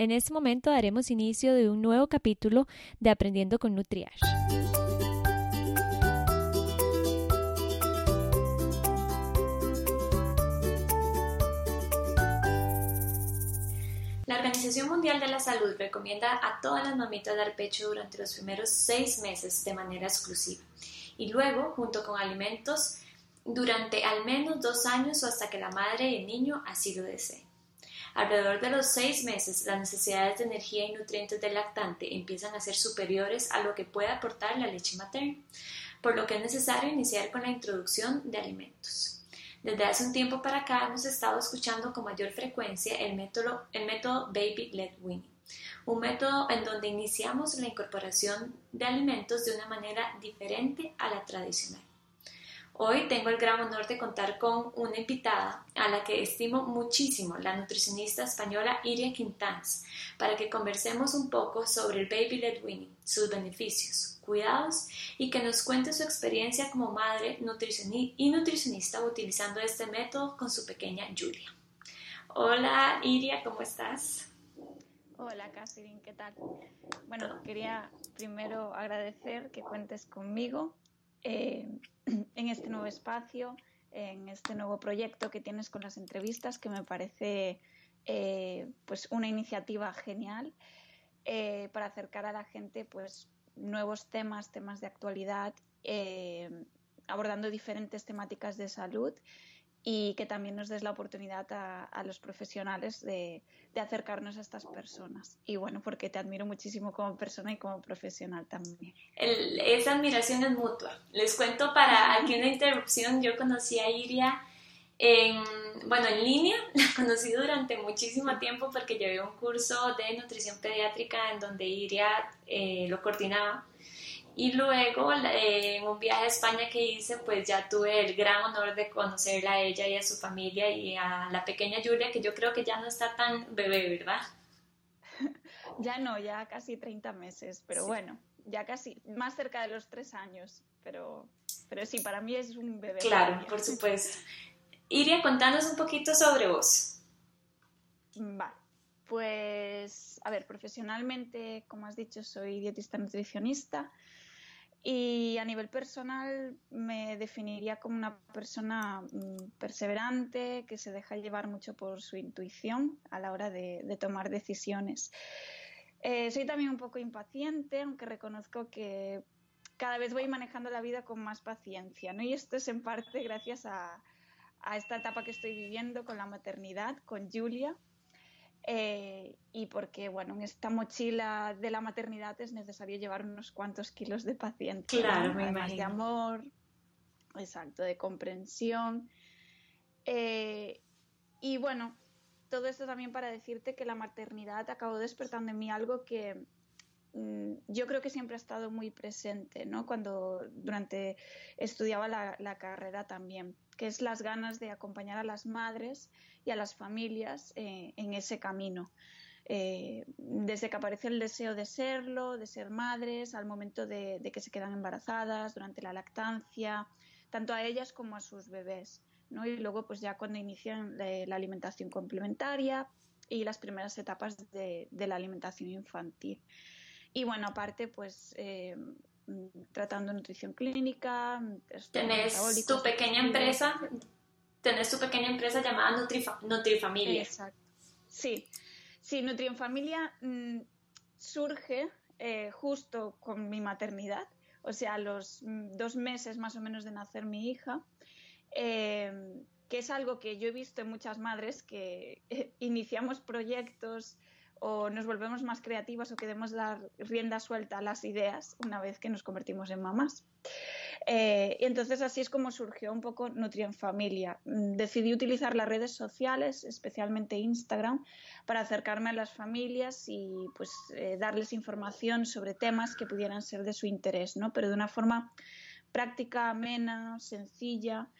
En este momento daremos inicio de un nuevo capítulo de Aprendiendo con Nutriash. La Organización Mundial de la Salud recomienda a todas las mamitas dar pecho durante los primeros seis meses de manera exclusiva y luego, junto con alimentos, durante al menos dos años o hasta que la madre y el niño así lo deseen. Alrededor de los seis meses, las necesidades de energía y nutrientes del lactante empiezan a ser superiores a lo que puede aportar la leche materna, por lo que es necesario iniciar con la introducción de alimentos. Desde hace un tiempo para acá hemos estado escuchando con mayor frecuencia el método, Baby Led Weaning, un método en donde iniciamos la incorporación de alimentos de una manera diferente a la tradicional. Hoy tengo el gran honor de contar con una invitada a la que estimo muchísimo, la nutricionista española Iria Quintans, para que conversemos un poco sobre el Baby Led Weaning, sus beneficios, cuidados y que nos cuente su experiencia como madre y nutricionista utilizando este método con su pequeña Julia. Hola Iria, ¿cómo estás? Hola Catherine, ¿qué tal? Bueno, quería primero agradecer que cuentes conmigo eh, en este nuevo espacio, en este nuevo proyecto que tienes con las entrevistas, que me parece eh, pues una iniciativa genial eh, para acercar a la gente pues nuevos temas, temas de actualidad, abordando diferentes temáticas de salud y que también nos des la oportunidad a, los profesionales de, acercarnos a estas personas. Y bueno, porque te admiro muchísimo como persona y como profesional también. esa admiración es mutua. Les cuento para aquí una interrupción, yo conocí a Iria en, bueno, en línea, la conocí durante muchísimo tiempo porque llevé un curso de nutrición pediátrica en donde Iria eh, lo coordinaba y luego en un viaje a España que hice, pues ya tuve el gran honor de conocerla a ella y a su familia y a la pequeña Julia, que yo creo que ya no está tan bebé, ¿verdad? Ya no, ya casi 30 meses, pero bueno, ya casi más cerca de los tres años, pero, pero sí, para mí es un bebé. Claro, por supuesto. Iria, contanos un poquito sobre vos. Vale, pues a ver, profesionalmente, como has dicho, soy dietista nutricionista. Y a nivel personal me definiría como una persona mm, perseverante, que se deja llevar mucho por su intuición a la hora de, tomar decisiones. Eh, soy también un poco impaciente, aunque reconozco que cada vez voy manejando la vida con más paciencia. Y esto es en parte gracias a, a esta etapa que estoy viviendo con la maternidad, con Julia, eh, y porque, bueno, en esta mochila de la maternidad es necesario llevar unos cuantos kilos de paciencia. Claro, de amor, exacto, de comprensión. Eh, y bueno, todo esto también para decirte que la maternidad acabó despertando en mí algo que mm, yo creo que siempre ha estado muy presente, ¿no? Cuando durante estudiaba la, la carrera también, que es las ganas de acompañar a las madres y a las familias eh, en ese camino. Eh, desde que aparece el deseo de serlo, de ser madres, al momento de, que se quedan embarazadas, durante la lactancia, tanto a ellas como a sus bebés. ¿no? Y luego, pues ya cuando inician la, alimentación complementaria y las primeras etapas de, la alimentación infantil. Y bueno, aparte, pues eh, tratando nutrición clínica. Tenés tu pequeña empresa tenés tu pequeña empresa llamada Nutrifamilia. Exacto. Sí, sí, Nutrifamilia mm, surge eh, justo con mi maternidad, o sea, los mm, dos meses más o menos de nacer mi hija, em, que es algo que yo he visto en muchas madres que iniciamos proyectos o nos volvemos más creativas o queremos dar rienda suelta a las ideas una vez que nos convertimos en mamás. Eh, y entonces así es como surgió un poco Nutri en Familia. Mm, decidí utilizar las redes sociales, especialmente Instagram, para acercarme a las familias y pues eh, darles información sobre temas que pudieran ser de su interés, ¿no? Pero de una forma práctica, amena, sencilla.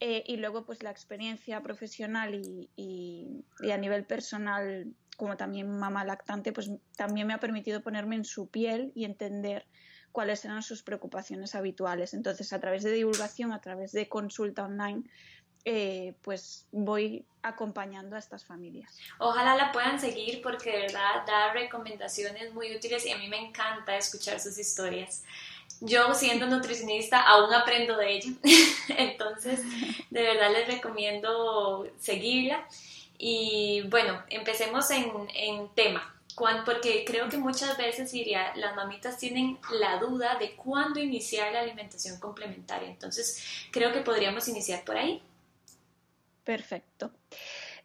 Eh, y luego pues la experiencia profesional y, y a nivel personal como también mamá lactante, pues también me ha permitido ponerme en su piel y entender cuáles eran sus preocupaciones habituales. Entonces, a través de divulgación, a través de consulta online, eh, pues voy acompañando a estas familias. Ojalá la puedan seguir porque de verdad da recomendaciones muy útiles y a mí me encanta escuchar sus historias. Yo siendo nutricionista aún aprendo de ella, entonces de verdad les recomiendo seguirla. Y bueno, empecemos en, en tema porque creo que muchas veces diría, las mamitas tienen la duda de cuándo iniciar la alimentación complementaria. Entonces, creo que podríamos iniciar por ahí. Perfecto.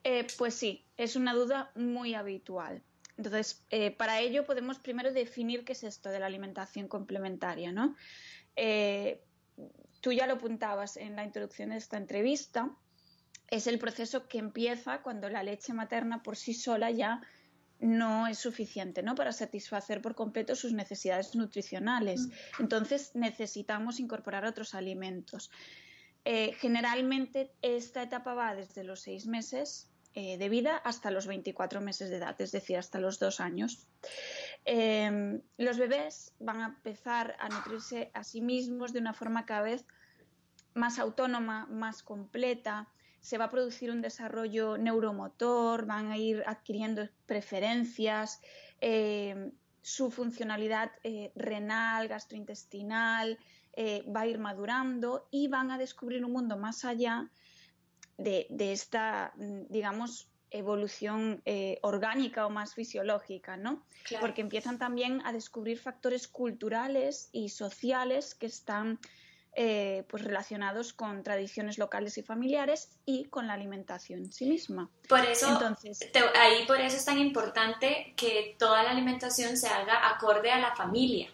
Eh, pues sí, es una duda muy habitual. Entonces, eh, para ello podemos primero definir qué es esto de la alimentación complementaria, ¿no? Eh, tú ya lo apuntabas en la introducción de esta entrevista. Es el proceso que empieza cuando la leche materna por sí sola ya no es suficiente ¿no? para satisfacer por completo sus necesidades nutricionales. Mm. Entonces necesitamos incorporar otros alimentos. Eh, generalmente esta etapa va desde los seis meses eh, de vida hasta los 24 meses de edad, es decir, hasta los dos años. Em, los bebés van a empezar a nutrirse a sí mismos de una forma cada vez más autónoma, más completa, se va a producir un desarrollo neuromotor, van a ir adquiriendo preferencias, eh, su funcionalidad eh, renal, gastrointestinal eh, va a ir madurando y van a descubrir un mundo más allá de, esta, digamos, evolución orgánica o más fisiológica, ¿no? Porque empiezan también a descubrir factores culturales y sociales que están eh, pues relacionados con tradiciones locales y familiares y con la alimentación en sí misma. Por eso, Entonces, ahí por eso es tan importante que toda la alimentación se haga acorde a la familia,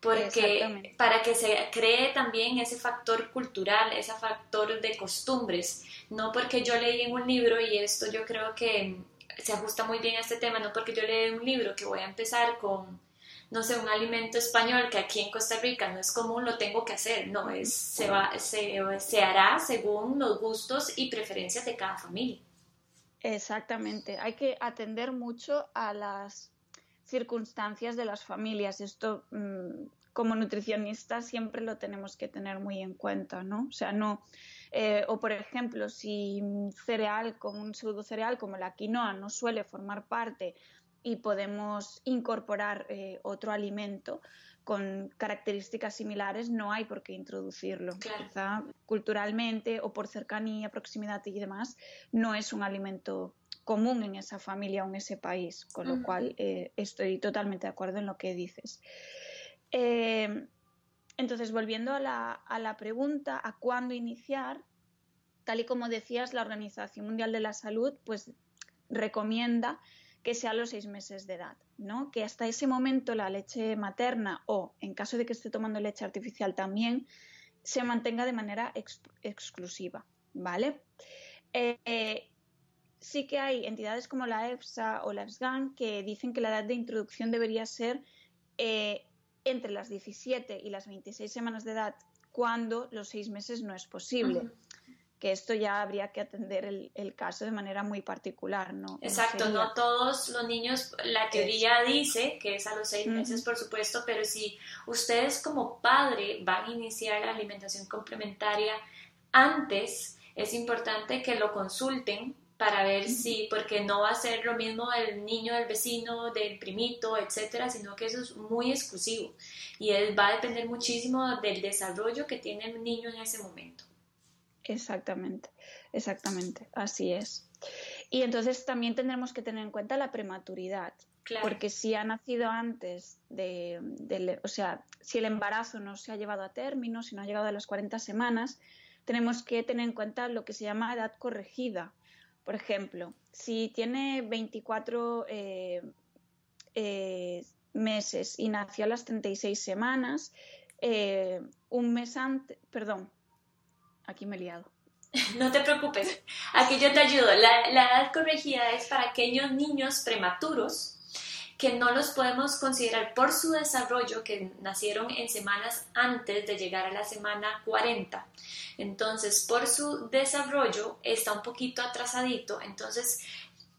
porque para que se cree también ese factor cultural, ese factor de costumbres, no porque yo leí en un libro y esto yo creo que se ajusta muy bien a este tema, no porque yo leí un libro que voy a empezar con no sé, un alimento español que aquí en Costa Rica no es común, lo tengo que hacer. No, es, se, va, se, se hará según los gustos y preferencias de cada familia. Exactamente. Hay que atender mucho a las circunstancias de las familias. Esto, mm, como nutricionistas, siempre lo tenemos que tener muy en cuenta, ¿no? O sea, no. Eh, o, por ejemplo, si un cereal como un pseudo cereal como la quinoa no suele formar parte y podemos incorporar eh, otro alimento con características similares, no hay por qué introducirlo. culturalmente o por cercanía, proximidad y demás, no es un alimento común en esa familia o en ese país, con lo cual eh, estoy totalmente de acuerdo en lo que dices. Eh, entonces, volviendo a la, a la pregunta, ¿a cuándo iniciar? Tal y como decías, la Organización Mundial de la Salud pues recomienda que sea a los seis meses de edad, ¿no? Que hasta ese momento la leche materna o, en caso de que esté tomando leche artificial también, se mantenga de manera exclusiva, ¿vale? Eh, sí que hay entidades como la EFSA o la EFSGAN que dicen que la edad de introducción debería ser eh, entre las 17 y las 26 semanas de edad cuando los seis meses no es posible que esto ya habría que atender el, caso de manera muy particular, ¿no? Exacto, no todos los niños, la teoría dice que es a los seis meses, por supuesto, pero si ustedes como padre van a iniciar la alimentación complementaria antes, es importante que lo consulten para ver si, porque no va a ser lo mismo el niño del vecino, del primito, etcétera, sino que eso es muy exclusivo y va a depender muchísimo del desarrollo que tiene el niño en ese momento. Exactamente, exactamente, así es. Y entonces también tendremos que tener en cuenta la prematuridad, porque si ha nacido antes de, o sea, si el embarazo no se ha llevado a término, si no ha llegado a las 40 semanas, tenemos que tener en cuenta lo que se llama edad corregida. Por ejemplo, si tiene 24 eh, eh, meses y nació a las 36 semanas, eh, un mes antes, perdón, aquí me he liado. No te preocupes, aquí yo te ayudo. La, edad corregida es para aquellos niños prematuros que no los podemos considerar por su desarrollo, que nacieron en semanas antes de llegar a la semana 40. Entonces, por su desarrollo está un poquito atrasadito. Entonces,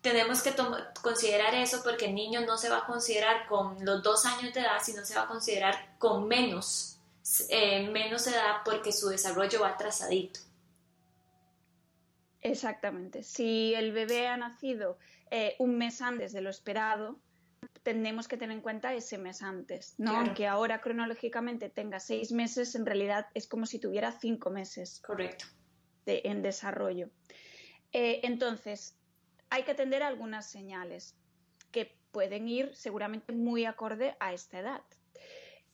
tenemos que considerar eso porque el niño no se va a considerar con los dos años de edad, sino se va a considerar con menos eh, menos edad porque su desarrollo va atrasadito. Exactamente. Si el bebé ha nacido eh, un mes antes de lo esperado, tenemos que tener en cuenta ese mes antes, ¿no? Aunque ahora cronológicamente tenga seis meses, en realidad es como si tuviera cinco meses. Correcto. en desarrollo. Eh, entonces, hay que atender algunas señales que pueden ir seguramente muy acorde a esta edad.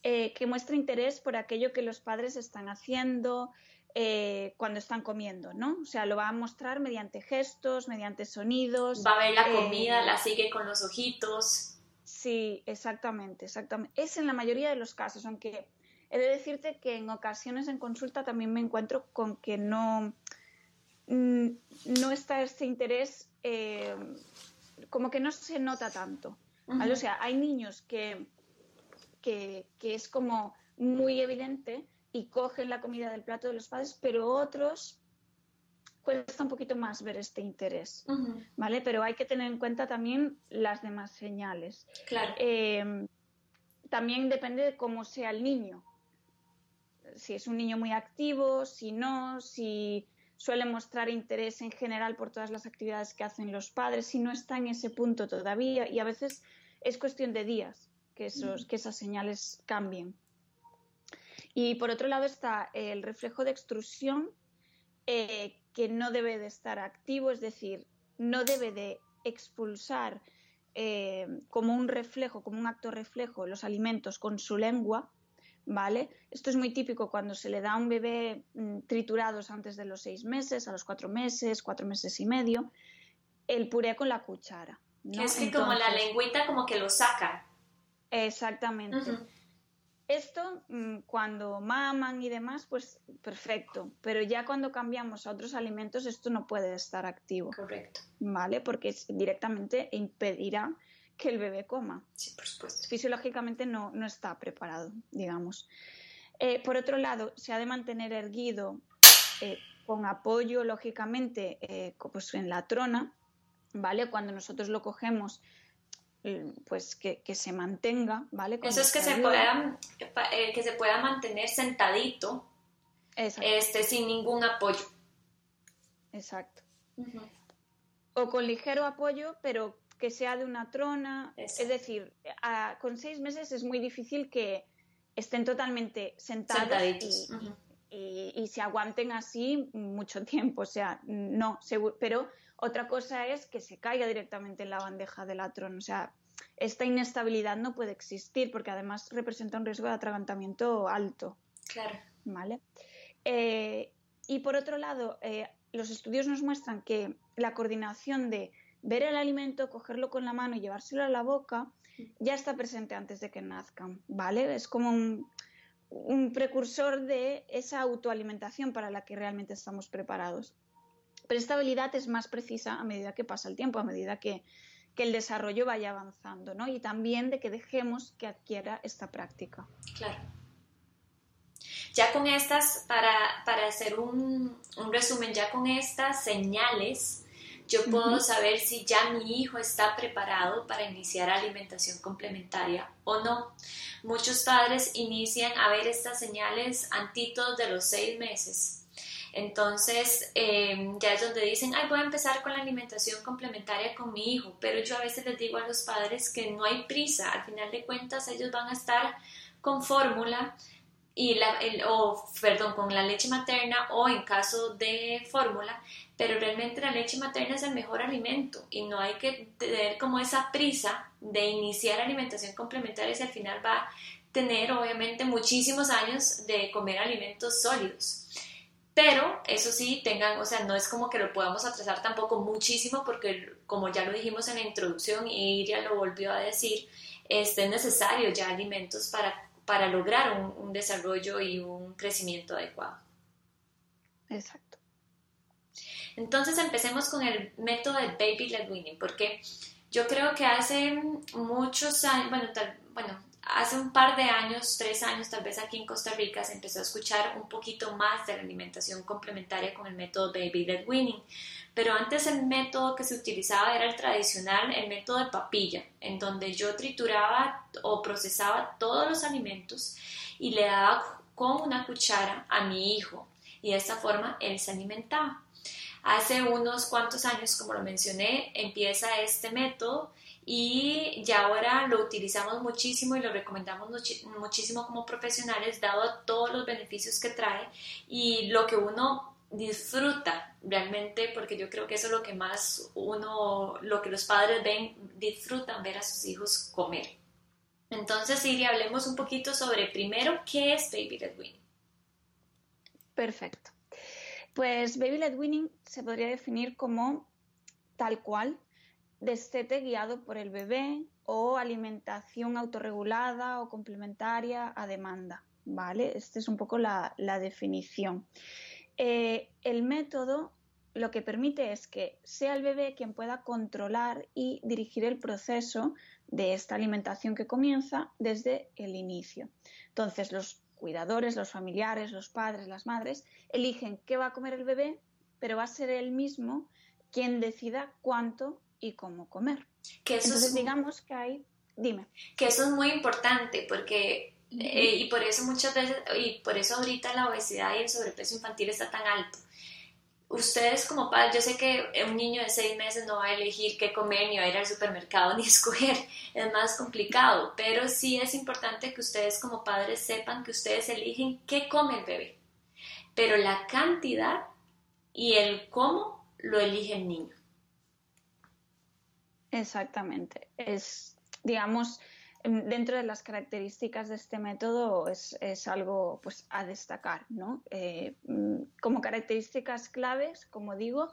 Eh, que muestra interés por aquello que los padres están haciendo, eh, cuando están comiendo, ¿no? O sea, lo va a mostrar mediante gestos, mediante sonidos. Va a ver la comida, la sigue con los ojitos. Sí, exactamente, exactamente. Es en la mayoría de los casos, aunque he de decirte que en ocasiones en consulta también me encuentro con que no, mm, no está este interés, eh, como que no se nota tanto. O sea, hay niños que, que, que es como muy evidente y cogen la comida del plato de los padres, pero otros cuesta un poquito más ver este interés, ¿vale? Pero hay que tener en cuenta también las demás señales. Claro. Em, también depende de cómo sea el niño. Si es un niño muy activo, si no, si suele mostrar interés en general por todas las actividades que hacen los padres, si no está en ese punto todavía, y a veces es cuestión de días que, esos, que esas señales cambien. Y por otro lado está el reflejo de extrusión, eh, que no debe de estar activo, es decir, no debe de expulsar eh, como un reflejo, como un acto reflejo, los alimentos con su lengua, ¿vale? Esto es muy típico cuando se le da a un bebé mm, triturados antes de los seis meses, a los cuatro meses, cuatro meses y medio, el puré con la cuchara. es que como la lengüita como que lo saca. Exactamente. Esto, mm, cuando maman y demás, pues perfecto, pero ya cuando cambiamos a otros alimentos, esto no puede estar activo. Correcto. ¿Vale? Porque directamente impedirá que el bebé coma. Sí, por supuesto. Fisiológicamente no, no está preparado, digamos. Eh, por otro lado, se ha de mantener erguido eh, con apoyo, lógicamente, eh, pues en la trona, ¿vale? Cuando nosotros lo cogemos pues que, se mantenga, ¿vale? Eso es que se, pueda, eh, que se pueda mantener sentadito, este, sin ningún apoyo. Exacto. O con ligero apoyo, pero que sea de una trona. Es decir, con seis meses es muy difícil que estén totalmente sentados y, y, se aguanten así mucho tiempo. O sea, no, seguro, pero otra cosa es que se caiga directamente en la bandeja del atrón. O sea, esta inestabilidad no puede existir porque además representa un riesgo de atragantamiento alto. Claro. ¿Vale? Eh, y por otro lado, eh, los estudios nos muestran que la coordinación de ver el alimento, cogerlo con la mano y llevárselo a la boca ya está presente antes de que nazcan, ¿vale? Es como un, un precursor de esa autoalimentación para la que realmente estamos preparados. Pero esta habilidad es más precisa a medida que pasa el tiempo, a medida que, el desarrollo vaya avanzando, ¿no? Y también de que dejemos que adquiera esta práctica. Claro. Ya con estas, para, hacer un, resumen, ya con estas señales, yo puedo saber si ya mi hijo está preparado para iniciar alimentación complementaria o no. Muchos padres inician a ver estas señales antitos de los seis meses entonces, em, ya es donde dicen, ay, voy a empezar con la alimentación complementaria con mi hijo, pero yo a veces les digo a los padres que no hay prisa, al final de cuentas ellos van a estar con fórmula y la, o perdón, con la leche materna o en caso de fórmula, pero realmente la leche materna es el mejor alimento y no hay que tener como esa prisa de iniciar alimentación complementaria si al final va a tener obviamente muchísimos años de comer alimentos sólidos. Pero eso sí, tengan, o sea, no es como que lo podamos atrasar tampoco muchísimo porque como ya lo dijimos en la introducción y Iria lo volvió a decir, este, es necesario ya alimentos para, para lograr un, un desarrollo y un crecimiento adecuado. Exacto. Entonces empecemos con el método de baby led weaning, porque yo creo que hace muchos años, bueno, tal, bueno, hace un par de años, tres años tal vez aquí en Costa Rica, se empezó a escuchar un poquito más de la alimentación complementaria con el método Baby Led Winning. Pero antes el método que se utilizaba era el tradicional, el método de papilla, en donde yo trituraba o procesaba todos los alimentos y le daba con una cuchara a mi hijo y de esta forma él se alimentaba. Hace unos cuantos años, como lo mencioné, empieza este método y ya ahora lo utilizamos muchísimo y lo recomendamos muchísimo como profesionales dado todos los beneficios que trae y lo que uno disfruta realmente porque yo creo que eso es lo que más uno, lo que los padres ven, disfrutan ver a sus hijos comer. Entonces, Siri, hablemos un poquito sobre primero qué es Baby Led Winning. Perfecto. Pues Baby Led Winning se podría definir como tal cual destete guiado por el bebé o alimentación autorregulada o complementaria a demanda. ¿Vale? Esta es un poco la, definición. Eh, el método lo que permite es que sea el bebé quien pueda controlar y dirigir el proceso de esta alimentación que comienza desde el inicio. Entonces, los cuidadores, los familiares, los padres, las madres, eligen qué va a comer el bebé, pero va a ser él mismo quien decida cuánto y cómo comer. Que eso Entonces, digamos que hay... Dime. Que eso es muy importante porque... Eh, y por eso muchas veces, y por eso ahorita la obesidad y el sobrepeso infantil está tan alto, ustedes como padres, yo sé que un niño de seis meses no va a elegir qué comer, ni va a ir al supermercado, ni escoger, es más complicado, pero sí es importante que ustedes como padres sepan que ustedes eligen qué come el bebé, pero la cantidad y el cómo lo elige el niño. Exactamente, es, digamos, dentro de las características de este método es, algo pues, a destacar. ¿no? Eh, mm, como características claves, como digo,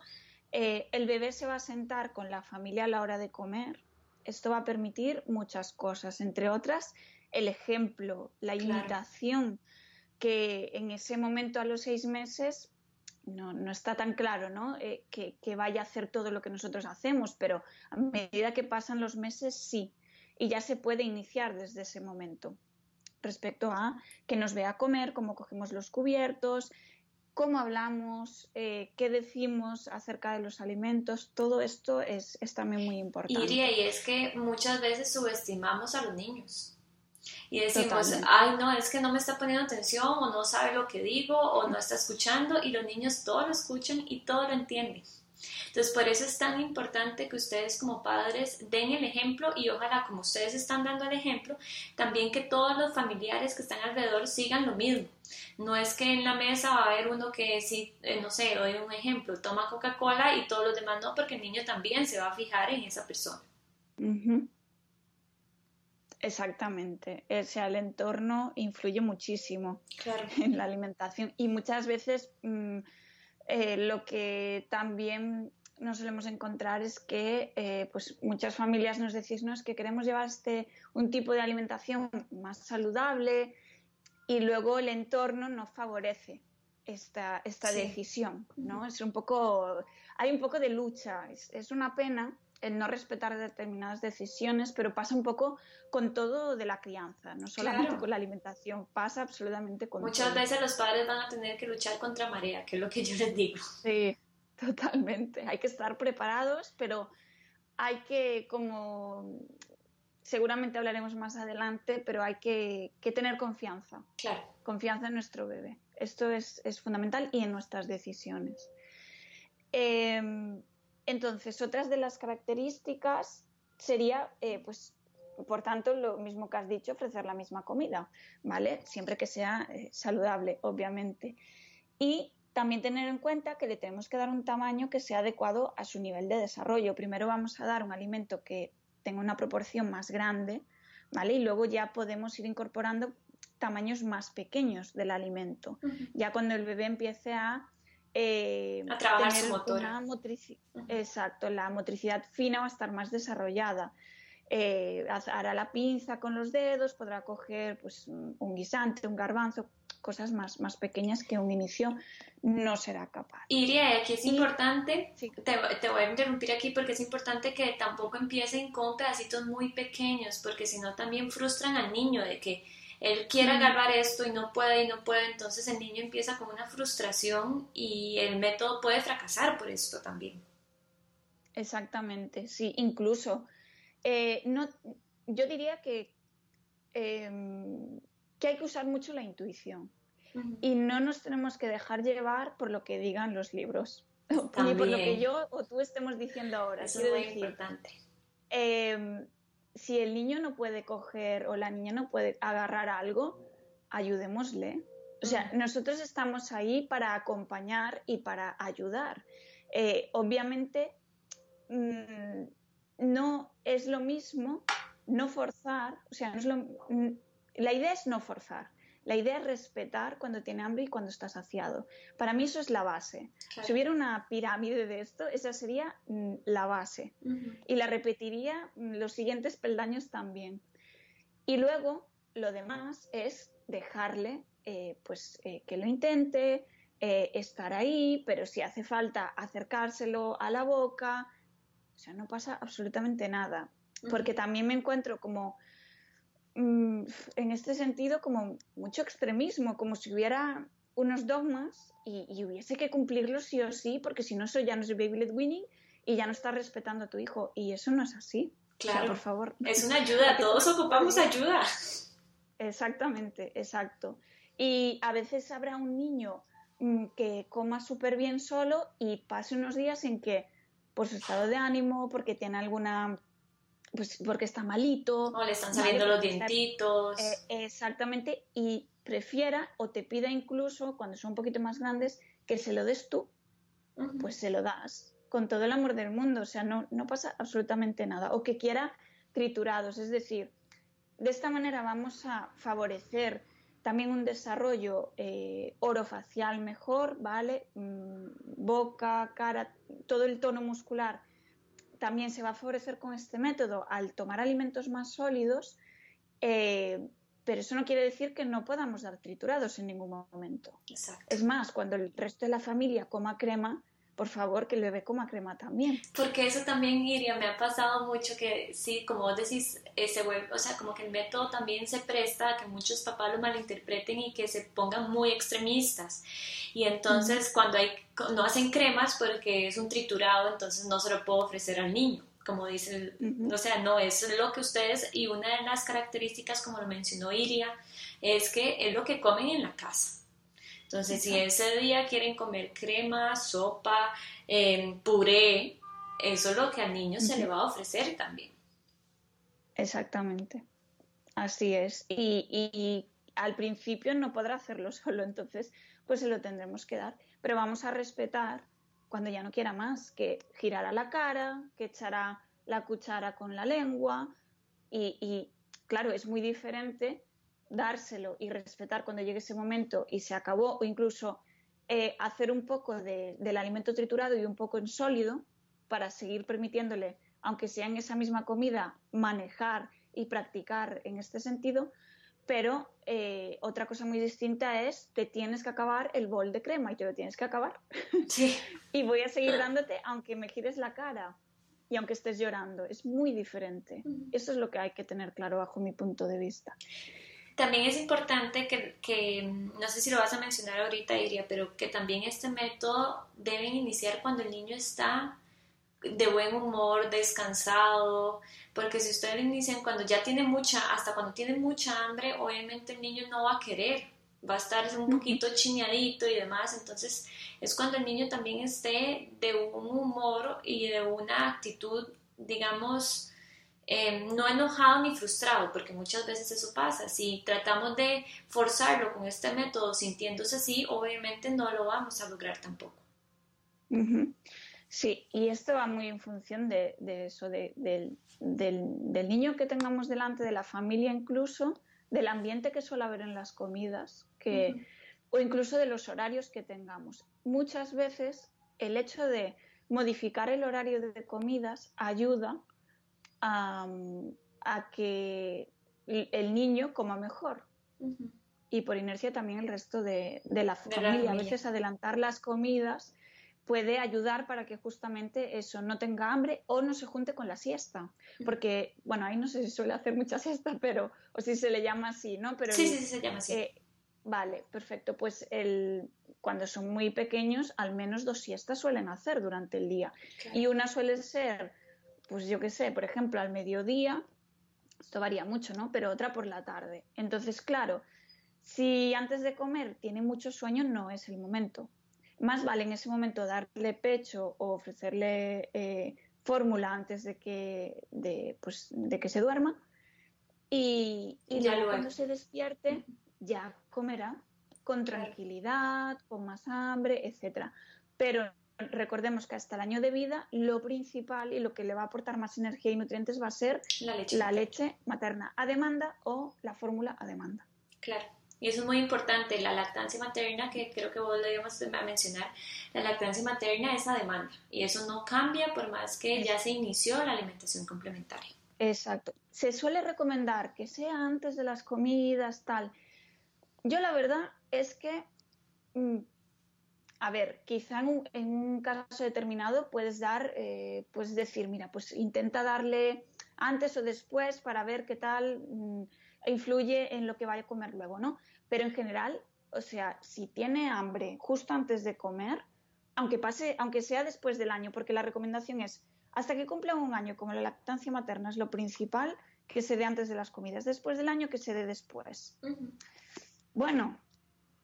eh, el bebé se va a sentar con la familia a la hora de comer. Esto va a permitir muchas cosas, entre otras el ejemplo, la imitación, que en ese momento a los seis meses no, está tan claro ¿no? Eh, que, que, vaya a hacer todo lo que nosotros hacemos, pero a medida que pasan los meses sí y ya se puede iniciar desde ese momento respecto a que nos vea comer, cómo cogemos los cubiertos, cómo hablamos, eh, qué decimos acerca de los alimentos, todo esto es, también muy importante. Iria, y es que muchas veces subestimamos a los niños. Y decimos, ay, no, es que no me está poniendo atención o no sabe lo que digo o no está escuchando y los niños todo lo escuchan y todo lo entienden. Entonces, por eso es tan importante que ustedes como padres den el ejemplo y ojalá como ustedes están dando el ejemplo, también que todos los familiares que están alrededor sigan lo mismo. No es que en la mesa va a haber uno que sí, eh, no sé, doy un ejemplo, toma Coca-Cola y todos los demás no, porque el niño también se va a fijar en esa persona. Exactamente. O sea, el entorno influye muchísimo en la alimentación. Y muchas veces mm, eh, lo que también nos solemos encontrar es que eh, pues muchas familias nos decís no es que queremos llevar este un tipo de alimentación más saludable y luego el entorno no favorece esta, esta decisión no es un poco hay un poco de lucha es, es, una pena el no respetar determinadas decisiones pero pasa un poco con todo de la crianza no solamente con la alimentación pasa absolutamente con muchas veces los padres van a tener que luchar contra marea que es lo que yo les digo sí Totalmente. Hay que estar preparados, pero hay que, como seguramente hablaremos más adelante, pero hay que, tener confianza. Claro. Confianza en nuestro bebé. Esto es, fundamental y en nuestras decisiones. Em, entonces, otras de las características sería, eh, pues, por tanto, lo mismo que has dicho, ofrecer la misma comida, ¿vale? Siempre que sea eh, saludable, obviamente. Y también tener en cuenta que le tenemos que dar un tamaño que sea adecuado a su nivel de desarrollo. Primero vamos a dar un alimento que tenga una proporción más grande, ¿vale? Y luego ya podemos ir incorporando tamaños más pequeños del alimento. Ya cuando el bebé empiece a eh, a trabajar su motor. Exacto, la motricidad fina va a estar más desarrollada. Eh, hará la pinza con los dedos, podrá coger pues, un guisante, un garbanzo, cosas más, más pequeñas que un inicio no será capaz. Iria, aquí es importante, te, voy a interrumpir aquí porque es importante que tampoco empiecen con pedacitos muy pequeños, porque si no también frustran al niño de que él quiere agarrar esto y no puede y no puede, entonces el niño empieza con una frustración y el método puede fracasar por esto también. Exactamente, sí, incluso eh, no, yo diría que, em, que hay que usar mucho la intuición y no nos tenemos que dejar llevar por lo que digan los libros. ni por lo que yo o tú estemos diciendo ahora. Eso es muy importante. Em, si el niño no puede coger o la niña no puede agarrar algo, ayudémosle. O sea, nosotros estamos ahí para acompañar y para ayudar. Eh, obviamente, mm, no es lo mismo no forzar, o sea, no es lo, mm, la idea es no forzar. La idea es respetar cuando tiene hambre y cuando está saciado. Para mí eso es la base. Si hubiera una pirámide de esto, esa sería mm, la base. Y la repetiría los siguientes peldaños también. Y luego lo demás es dejarle eh, pues eh, que lo intente, eh, estar ahí, pero si hace falta acercárselo a la boca, o sea, no pasa absolutamente nada. Porque también me encuentro como mm, en este sentido como mucho extremismo, como si hubiera unos dogmas y, hubiese que cumplirlos sí o sí, porque si no, eso ya no es baby led winning y ya no estás respetando a tu hijo. Y eso no es así. Claro, por favor. Es una ayuda, todos ocupamos ayuda. Exactamente, exacto. Y a veces habrá un niño mm, que coma súper bien solo y pase unos días en que, por su estado de ánimo, porque tiene alguna pues porque está malito. O le están saliendo los dientitos. Eh, exactamente, y prefiera o te pida incluso, cuando son un poquito más grandes, que se lo des tú. Pues se lo das con todo el amor del mundo, o sea, no, no pasa absolutamente nada. O que quiera triturados, es decir, de esta manera vamos a favorecer también un desarrollo eh, orofacial mejor, ¿vale? Mm, boca, cara, todo el tono muscular también se va a favorecer con este método al tomar alimentos más sólidos, eh, pero eso no quiere decir que no podamos dar triturados en ningún momento. Es más, cuando el resto de la familia coma crema, por favor, que el bebé coma crema también. Porque eso también, Iria, me ha pasado mucho que, sí, como vos decís, ese o sea, como que el método también se presta a que muchos papás lo malinterpreten y que se pongan muy extremistas. Y entonces, cuando hay, no hacen cremas porque es un triturado, entonces no se lo puedo ofrecer al niño como dice, o sea, no, es lo que ustedes, y una de las características, como lo mencionó Iria, es que es lo que comen en la casa. Entonces, si ese día quieren comer crema, sopa, em, puré, eso es lo que al niño se le va a ofrecer también. Exactamente. Así es. Y, al principio no podrá hacerlo solo, entonces pues se lo tendremos que dar. Pero vamos a respetar cuando ya no quiera más, que girará la cara, que echará la cuchara con la lengua. Y, y claro, es muy diferente dárselo y respetar cuando llegue ese momento y se acabó, o incluso eh, hacer un poco del alimento triturado y un poco en sólido para seguir permitiéndole, aunque sea en esa misma comida, manejar y practicar en este sentido. Pero eh, otra cosa muy distinta es, te tienes que acabar el bol de crema y te lo tienes que acabar. Sí. y voy a seguir dándote, aunque me gires la cara y aunque estés llorando. Es muy diferente. Eso es lo que hay que tener claro bajo mi punto de vista. También es importante que, no sé si lo vas a mencionar ahorita, Iria, pero que también este método deben iniciar cuando el niño está de buen humor, descansado, porque si ustedes lo inician cuando ya tiene mucha, hasta cuando tiene mucha hambre, obviamente el niño no va a querer, va a estar un poquito chiñadito y demás, entonces es cuando el niño también esté de un humor y de una actitud, digamos, Em, no enojado ni frustrado, porque muchas veces eso pasa. Si tratamos de forzarlo con este método sintiéndose así, obviamente no lo vamos a lograr tampoco. Sí, y esto va muy en función de, eso, del, niño que tengamos delante, de la familia incluso, del ambiente que suele haber en las comidas, que, o incluso de los horarios que tengamos. Muchas veces el hecho de modificar el horario de comidas ayuda a, que el niño coma mejor. Y por inercia también el resto de, la, familia. A veces adelantar las comidas puede ayudar para que justamente eso no tenga hambre o no se junte con la siesta. Porque, bueno, ahí no sé si suele hacer mucha siesta, pero, o si se le llama así, ¿no? Pero sí, sí, sí, se llama así. Eh, vale, perfecto. Pues el, cuando son muy pequeños, al menos dos siestas suelen hacer durante el día. Y una suele ser pues yo qué sé, por ejemplo, al mediodía, esto varía mucho, ¿no? Pero otra por la tarde. Entonces, claro, si antes de comer tiene mucho sueño, no es el momento. más vale en ese momento darle pecho o ofrecerle eh, fórmula antes de que, de, pues, de que se duerma. Y, y luego cuando se despierte ya comerá con tranquilidad, con más hambre, etcétera. Pero recordemos que hasta el año de vida lo principal y lo que le va a aportar más energía y nutrientes va a ser la leche, materna a demanda o la fórmula a demanda. Claro. Y eso es muy importante, la lactancia materna, que creo que vos lo íbamos a mencionar, la lactancia materna es a demanda y eso no cambia por más que ya se inició la alimentación complementaria. Exacto. Se suele recomendar que sea antes de las comidas, tal. Yo la verdad es que mm, a ver, quizá en un, caso determinado puedes dar, eh, puedes decir, mira, pues intenta darle antes o después para ver qué tal mm, influye en lo que vaya a comer luego, ¿no? Pero en general, o sea, si tiene hambre justo antes de comer, aunque pase, aunque sea después del año, porque la recomendación es hasta que cumpla un año, como la lactancia materna es lo principal, que se dé antes de las comidas, después del año que se dé después. Bueno,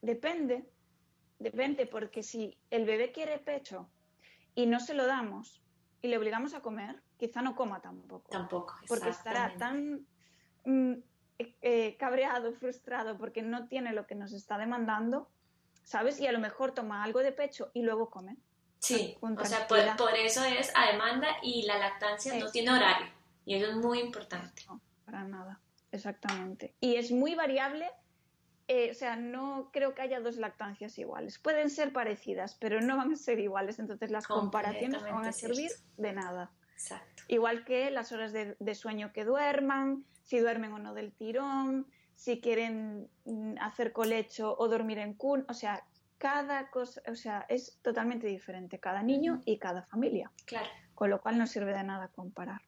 depende, Depende, porque si el bebé quiere pecho y no se lo damos y le obligamos a comer, quizá no coma tampoco. Tampoco, Porque estará tan mm, eh, cabreado, frustrado, porque no tiene lo que nos está demandando, ¿sabes? Y a lo mejor toma algo de pecho y luego come. Sí, o sea, por, eso es a demanda y la lactancia no tiene horario. Y eso es muy importante. No, para nada, exactamente. Y es muy variable eh, o sea, no creo que haya dos lactancias iguales. Pueden ser parecidas, pero no van a ser iguales. Entonces las comparaciones no van a servir de nada. Exacto. Igual que las horas de, sueño que duerman, si duermen o no del tirón, si quieren mm, hacer colecho o dormir en cun. O sea, cada cosa, o sea, es totalmente diferente cada niño y cada familia. Claro. Con lo cual no sirve de nada comparar.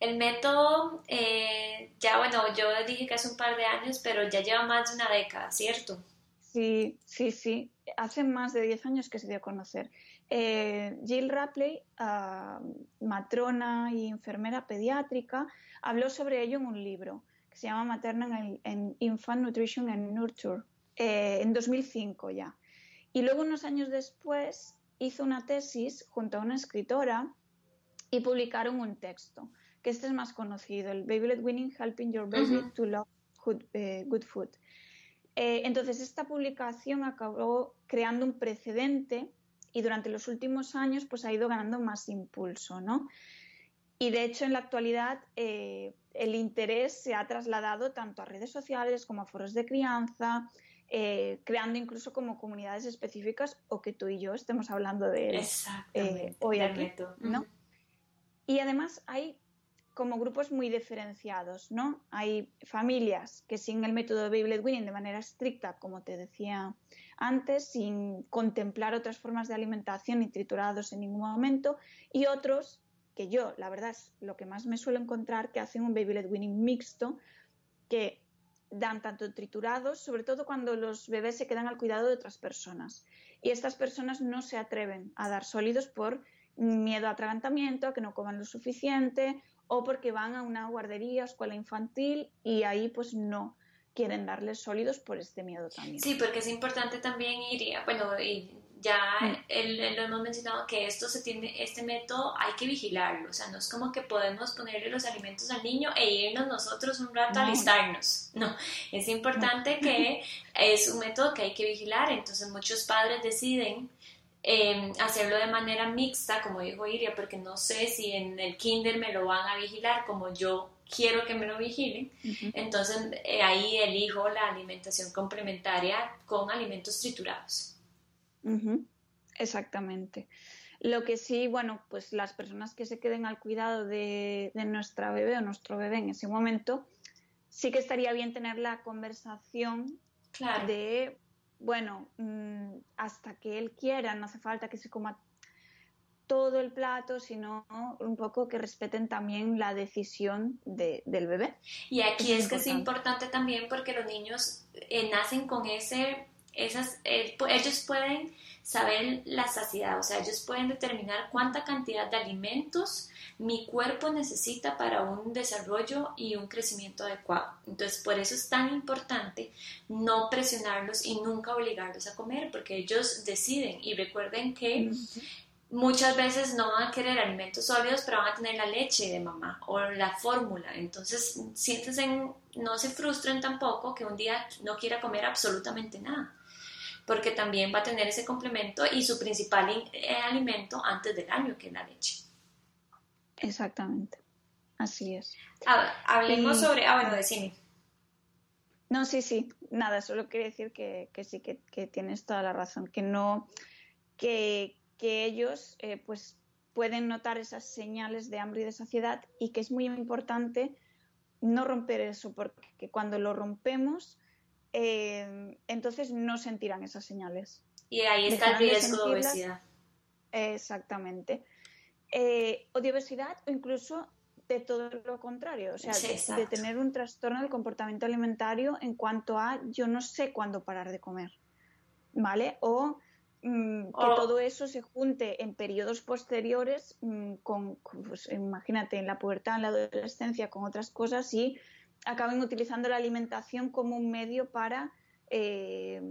El método, eh, ya bueno, yo dije que hace un par de años, pero ya lleva más de una década, ¿cierto? Sí, sí, sí. Hace más de 10 años que se dio a conocer. Eh, Jill Rapley, ah, matrona y enfermera pediátrica, habló sobre ello en un libro que se llama Maternal en Infant Nutrition and Nurture, eh, en 2005 ya. Y luego, unos años después, hizo una tesis junto a una escritora y publicaron un texto que este es más conocido, el Baby Led Winning Helping Your Baby to Love eh, Good, Food. Eh, entonces, esta publicación acabó creando un precedente y durante los últimos años pues ha ido ganando más impulso, ¿no? Y de hecho, en la actualidad, eh, el interés se ha trasladado tanto a redes sociales como a foros de crianza, creando incluso como comunidades específicas o que tú y yo estemos hablando de él hoy aquí, ¿no? Y además hay como grupos muy diferenciados, ¿no? Hay familias que sin el método de Baby Winning de manera estricta, como te decía antes, sin contemplar otras formas de alimentación ni triturados en ningún momento, y otros que yo, la verdad, es lo que más me suelo encontrar, que hacen un Baby Led Winning mixto, que dan tanto triturados, sobre todo cuando los bebés se quedan al cuidado de otras personas. Y estas personas no se atreven a dar sólidos por miedo a atragantamiento, a que no coman lo suficiente o porque van a una guardería, escuela infantil y ahí pues no quieren darles sólidos por este miedo también. Sí, porque es importante también ir, bueno, y ya mm. lo hemos mencionado que esto se tiene, este método hay que vigilarlo, o sea, no es como que podemos ponerle los alimentos al niño e irnos nosotros un rato a alistarnos, no, es importante que es un método que hay que vigilar, entonces muchos padres deciden Em, hacerlo de manera mixta, como dijo Iria, porque no sé si en el kinder me lo van a vigilar como yo quiero que me lo vigilen. Entonces eh, ahí elijo la alimentación complementaria con alimentos triturados. Exactamente. Lo que sí, bueno, pues las personas que se queden al cuidado de, de nuestra bebé o nuestro bebé en ese momento, sí que estaría bien tener la conversación claro. de bueno, mm, hasta que él quiera, no hace falta que se coma todo el plato, sino un poco que respeten también la decisión del bebé. Y aquí es, que es importante también porque los niños eh, nacen con ese esas, eh, ellos pueden saber la saciedad, o sea, ellos pueden determinar cuánta cantidad de alimentos mi cuerpo necesita para un desarrollo y un crecimiento adecuado. Entonces, por eso es tan importante no presionarlos y nunca obligarlos a comer, porque ellos deciden y recuerden que muchas veces no van a querer alimentos sólidos, pero van a tener la leche de mamá o la fórmula. Entonces, siéntense, no se frustren tampoco que un día no quiera comer absolutamente nada, porque también va a tener ese complemento y su principal eh, alimento antes del año, que es la leche. Exactamente, así es. hablemos sobre... Ah, bueno, decime. No, sí, sí, nada, solo quería decir que, que sí, que, que, tienes toda la razón, que no, que, que ellos eh, pues pueden notar esas señales de hambre y de saciedad y que es muy importante no romper eso, porque cuando lo rompemos, eh, entonces no sentirán esas señales. Y ahí está el riesgo de, obesidad. Exactamente. Eh, o de obesidad o incluso de todo lo contrario, o sea, de, tener un trastorno del comportamiento alimentario en cuanto a yo no sé cuándo parar de comer, ¿vale? O Mm, que todo eso se junte en periodos posteriores mm, con, pues, imagínate, en la pubertad, en la adolescencia, con otras cosas y acaben utilizando la alimentación como un medio para, eh,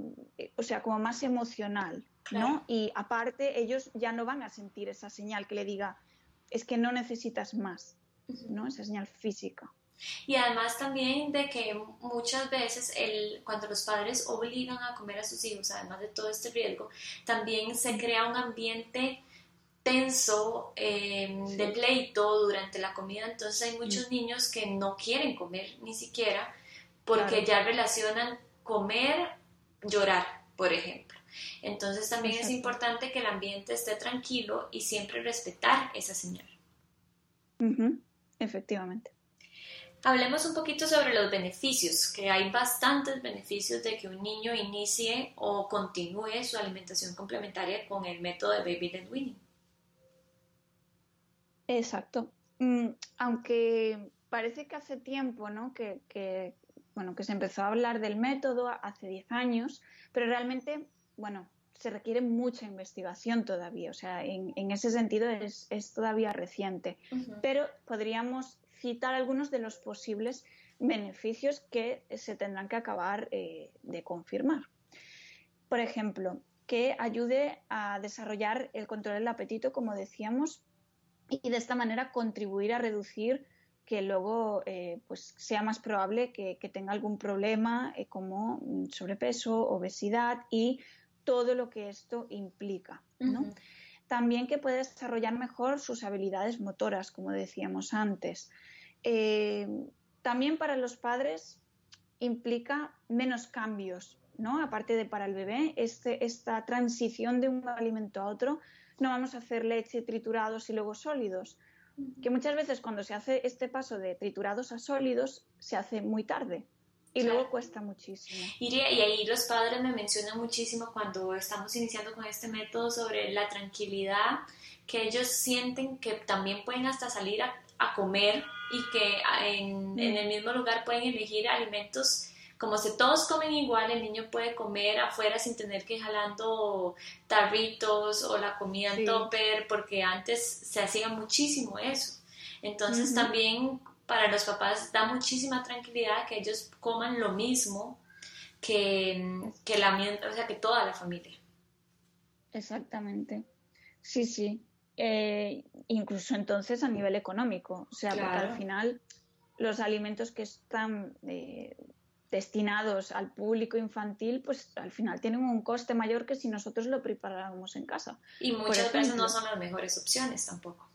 o sea, como más emocional, ¿no? Y aparte, ellos ya no van a sentir esa señal que le diga, es que no necesitas más, ¿no? Esa señal física. Y además también de que muchas veces el, cuando los padres obligan a comer a sus hijos, además de todo este riesgo, también se crea un ambiente tenso em, de pleito durante la comida, entonces hay muchos niños que no quieren comer ni siquiera porque ya relacionan comer, llorar, por ejemplo. Entonces también es importante que el ambiente esté tranquilo y siempre respetar esa señal. Efectivamente. Hablemos un poquito sobre los beneficios, que hay bastantes beneficios de que un niño inicie o continúe su alimentación complementaria con el método de Baby Led Winning. Exacto. Mm, aunque parece que hace tiempo, ¿no? Que, bueno, que se empezó a hablar del método hace 10 años, pero realmente, bueno, se requiere mucha investigación todavía. O sea, en, ese sentido es, todavía reciente. Pero podríamos citar algunos de los posibles beneficios que se tendrán que acabar eh, de confirmar. Por ejemplo, que ayude a desarrollar el control del apetito, como decíamos, y de esta manera contribuir a reducir que luego eh, pues sea más probable que, tenga algún problema eh, como sobrepeso, obesidad y todo lo que esto implica. También que puede desarrollar mejor sus habilidades motoras, como decíamos antes. Eh, también para los padres implica menos cambios, ¿no? Aparte de para el bebé, este, esta transición de un alimento a otro, no vamos a hacer leche, triturados y luego sólidos, que muchas veces cuando se hace este paso de triturados a sólidos se hace muy tarde y luego cuesta muchísimo. Y, ahí los padres me mencionan muchísimo cuando estamos iniciando con este método sobre la tranquilidad, que ellos sienten que también pueden hasta salir a, a comer y que en, en, el mismo lugar pueden elegir alimentos como si todos comen igual, el niño puede comer afuera sin tener que ir jalando tarritos o la comida en topper, porque antes se hacía muchísimo eso. Entonces también para los papás da muchísima tranquilidad que ellos coman lo mismo que, que, la, o sea, que toda la familia. Exactamente. Sí, sí. Eh, incluso entonces a nivel económico. O sea, porque al final los alimentos que están eh, destinados al público infantil, pues al final tienen un coste mayor que si nosotros lo preparáramos en casa. Y muchas veces no son las mejores opciones tampoco.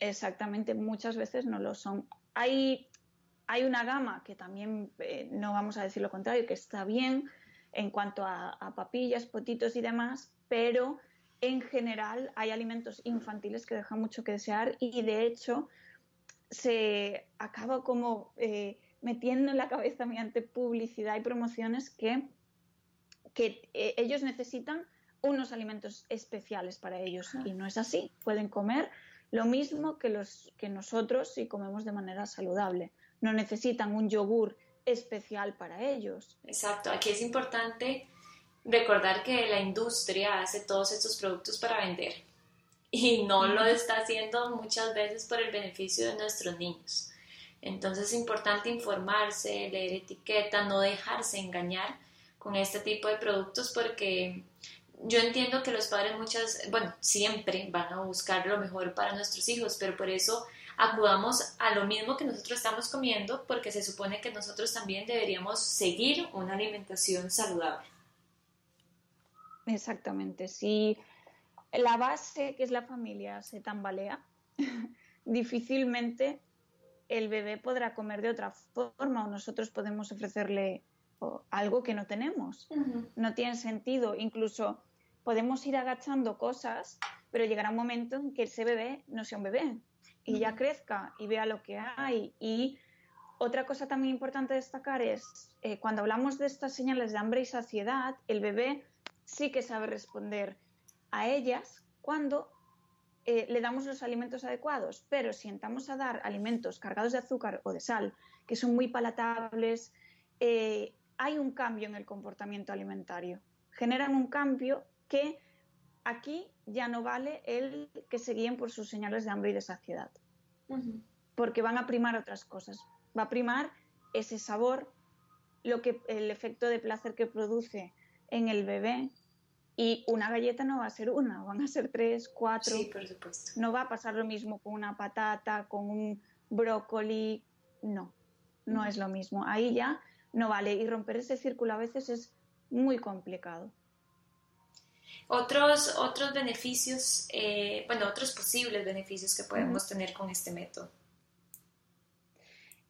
Exactamente, muchas veces no lo son. Hay, hay una gama que también, eh, no vamos a decir lo contrario, que está bien en cuanto a, a papillas, potitos y demás, pero en general hay alimentos infantiles que dejan mucho que desear y de hecho se acaba como eh, metiendo en la cabeza mediante publicidad y promociones que, que eh, ellos necesitan unos alimentos especiales para ellos y no es así. Pueden comer lo mismo que, los, que nosotros si comemos de manera saludable. No necesitan un yogur especial para ellos. Exacto, aquí es importante recordar que la industria hace todos estos productos para vender y no lo está haciendo muchas veces por el beneficio de nuestros niños. Entonces es importante informarse, leer etiqueta, no dejarse engañar con este tipo de productos porque yo entiendo que los padres muchas, bueno, siempre van a buscar lo mejor para nuestros hijos, pero por eso acudamos a lo mismo que nosotros estamos comiendo porque se supone que nosotros también deberíamos seguir una alimentación saludable. Exactamente, si la base que es la familia se tambalea, difícilmente el bebé podrá comer de otra forma o nosotros podemos ofrecerle algo que no tenemos. No tiene sentido. Incluso podemos ir agachando cosas, pero llegará un momento en que ese bebé no sea un bebé y ya crezca y vea lo que hay. Y otra cosa también importante destacar es, eh, cuando hablamos de estas señales de hambre y saciedad, el bebé sí que sabe responder a ellas cuando eh, le damos los alimentos adecuados, pero si entramos a dar alimentos cargados de azúcar o de sal, que son muy palatables, eh, hay un cambio en el comportamiento alimentario. Generan un cambio que aquí ya no vale el que se guíen por sus señales de hambre y de saciedad, porque van a primar otras cosas. Va a primar ese sabor, lo que el efecto de placer que produce en el bebé. Y una galleta no va a ser una, van a ser tres, cuatro. Sí, por supuesto. No va a pasar lo mismo con una patata, con un brócoli. No, no es lo mismo. Ahí ya no vale. Y romper ese círculo a veces es muy complicado. Otros, otros beneficios, eh, bueno, otros posibles beneficios que podemos tener con este método.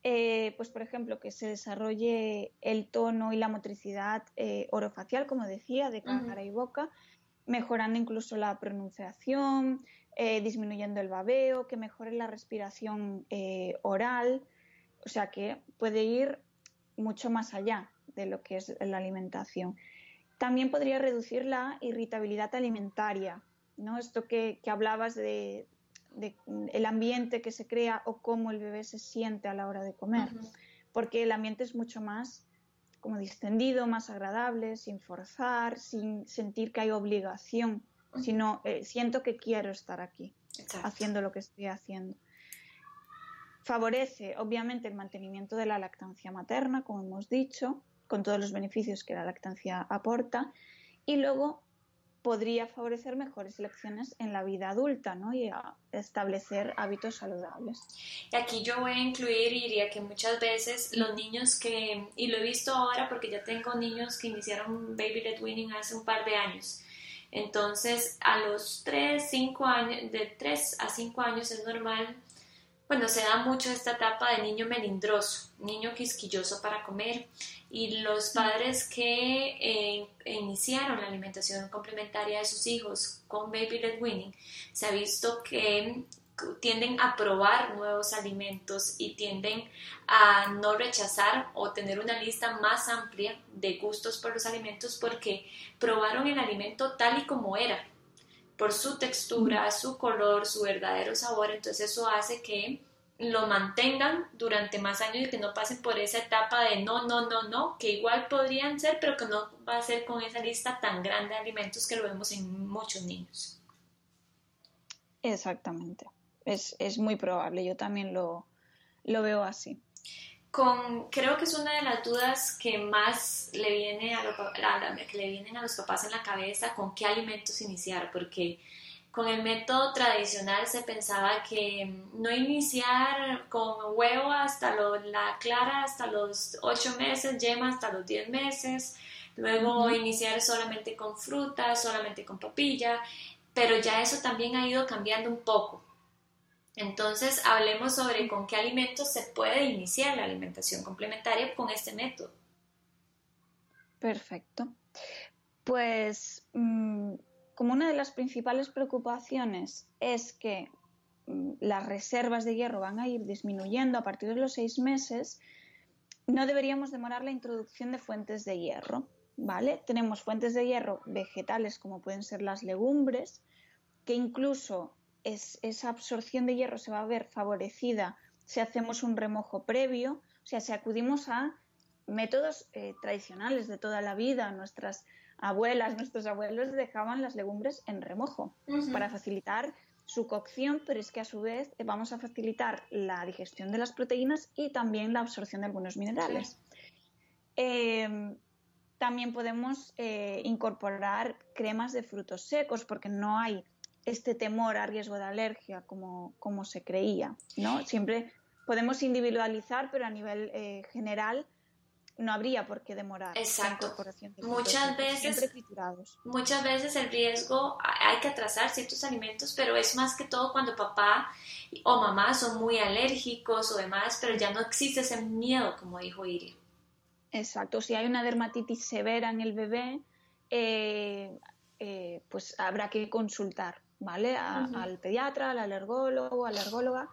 Eh, pues por ejemplo, que se desarrolle el tono y la motricidad eh, orofacial, como decía, de cara y boca, mejorando incluso la pronunciación, disminuyendo el babeo, que mejore la respiración oral, o sea que puede ir mucho más allá de lo que es la alimentación. También podría reducir la irritabilidad alimentaria, ¿no? Esto que, hablabas de, el ambiente que se crea o cómo el bebé se siente a la hora de comer, porque el ambiente es mucho más como distendido, más agradable, sin forzar, sin sentir que hay obligación, sino eh, siento que quiero estar aquí, haciendo lo que estoy haciendo. Favorece, obviamente, el mantenimiento de la lactancia materna, como hemos dicho, con todos los beneficios que la lactancia aporta y luego podría favorecer mejores elecciones en la vida adulta ¿no? y establecer hábitos saludables. Y aquí yo voy a incluir y diría que muchas veces los niños que, y lo he visto ahora porque ya tengo niños que iniciaron Baby Led Winning hace un par de años, entonces a los 3, 5 años, de 3 a 5 años es normal bueno, se da mucho esta etapa de niño melindroso, niño quisquilloso para comer y los padres que eh, iniciaron la alimentación complementaria de sus hijos con Baby Led Winning, se ha visto que tienden a probar nuevos alimentos y tienden a no rechazar o tener una lista más amplia de gustos por los alimentos porque probaron el alimento tal y como era, por su textura, su color, su verdadero sabor, entonces eso hace que lo mantengan durante más años y que no pasen por esa etapa de no, no, no, no, que igual podrían ser, pero que no va a ser con esa lista tan grande de alimentos que lo vemos en muchos niños. Exactamente, es, muy probable, yo también lo, lo veo así. Con, creo que es una de las dudas que más le, viene a, que le vienen a los papás en la cabeza con qué alimentos iniciar, porque con el método tradicional se pensaba que no iniciar con huevo hasta la clara hasta los 8 meses, yema hasta los 10 meses, luego iniciar solamente con fruta, solamente con papilla, pero ya eso también ha ido cambiando un poco. Entonces, hablemos sobre con qué alimentos se puede iniciar la alimentación complementaria con este método. Perfecto. Pues mm, como una de las principales preocupaciones es que mm, las reservas de hierro van a ir disminuyendo a partir de los seis meses, no deberíamos demorar la introducción de fuentes de hierro. ¿vale? Tenemos fuentes de hierro vegetales como pueden ser las legumbres, que incluso esa absorción de hierro se va a ver favorecida si hacemos un remojo previo, o sea, si acudimos a métodos eh, tradicionales de toda la vida, nuestras abuelas, nuestros abuelos dejaban las legumbres en remojo para facilitar su cocción, pero es que a su vez eh, vamos a facilitar la digestión de las proteínas y también la absorción de algunos minerales. Em, también podemos eh, incorporar cremas de frutos secos porque no hay este temor a riesgo de alergia como, como se creía, ¿no? Siempre podemos individualizar, pero a nivel eh, general no habría por qué demorar. Exacto. muchas veces, muchas veces el riesgo hay que atrasar ciertos alimentos, pero es más que todo cuando papá o mamá son muy alérgicos o demás, pero ya no existe ese miedo, como dijo Iri. Exacto. Si hay una dermatitis severa en el bebé, eh, eh, pues habrá que consultar, ¿vale? Al pediatra, al alergólogo, alergóloga,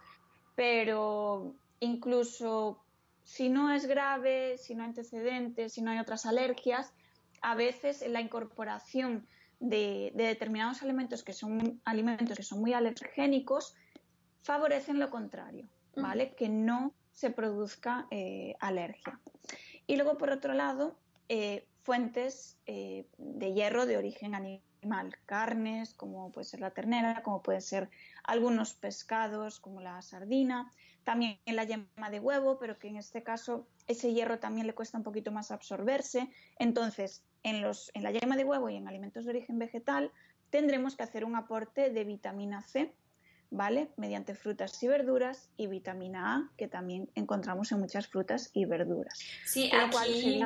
pero incluso si no es grave, si no hay antecedentes, si no hay otras alergias, a veces la incorporación de, determinados alimentos que son alimentos que son muy alergénicos favorecen lo contrario, ¿vale? Que no se produzca eh, alergia. Y luego, por otro lado, eh, fuentes eh, de hierro de origen animal, carnes, como puede ser la ternera, como pueden ser algunos pescados, como la sardina, también en la yema de huevo, pero que en este caso ese hierro también le cuesta un poquito más absorberse. Entonces, en, los, en la yema de huevo y en alimentos de origen vegetal tendremos que hacer un aporte de vitamina C, ¿vale? Mediante frutas y verduras y vitamina A, que también encontramos en muchas frutas y verduras. Sí, aquí,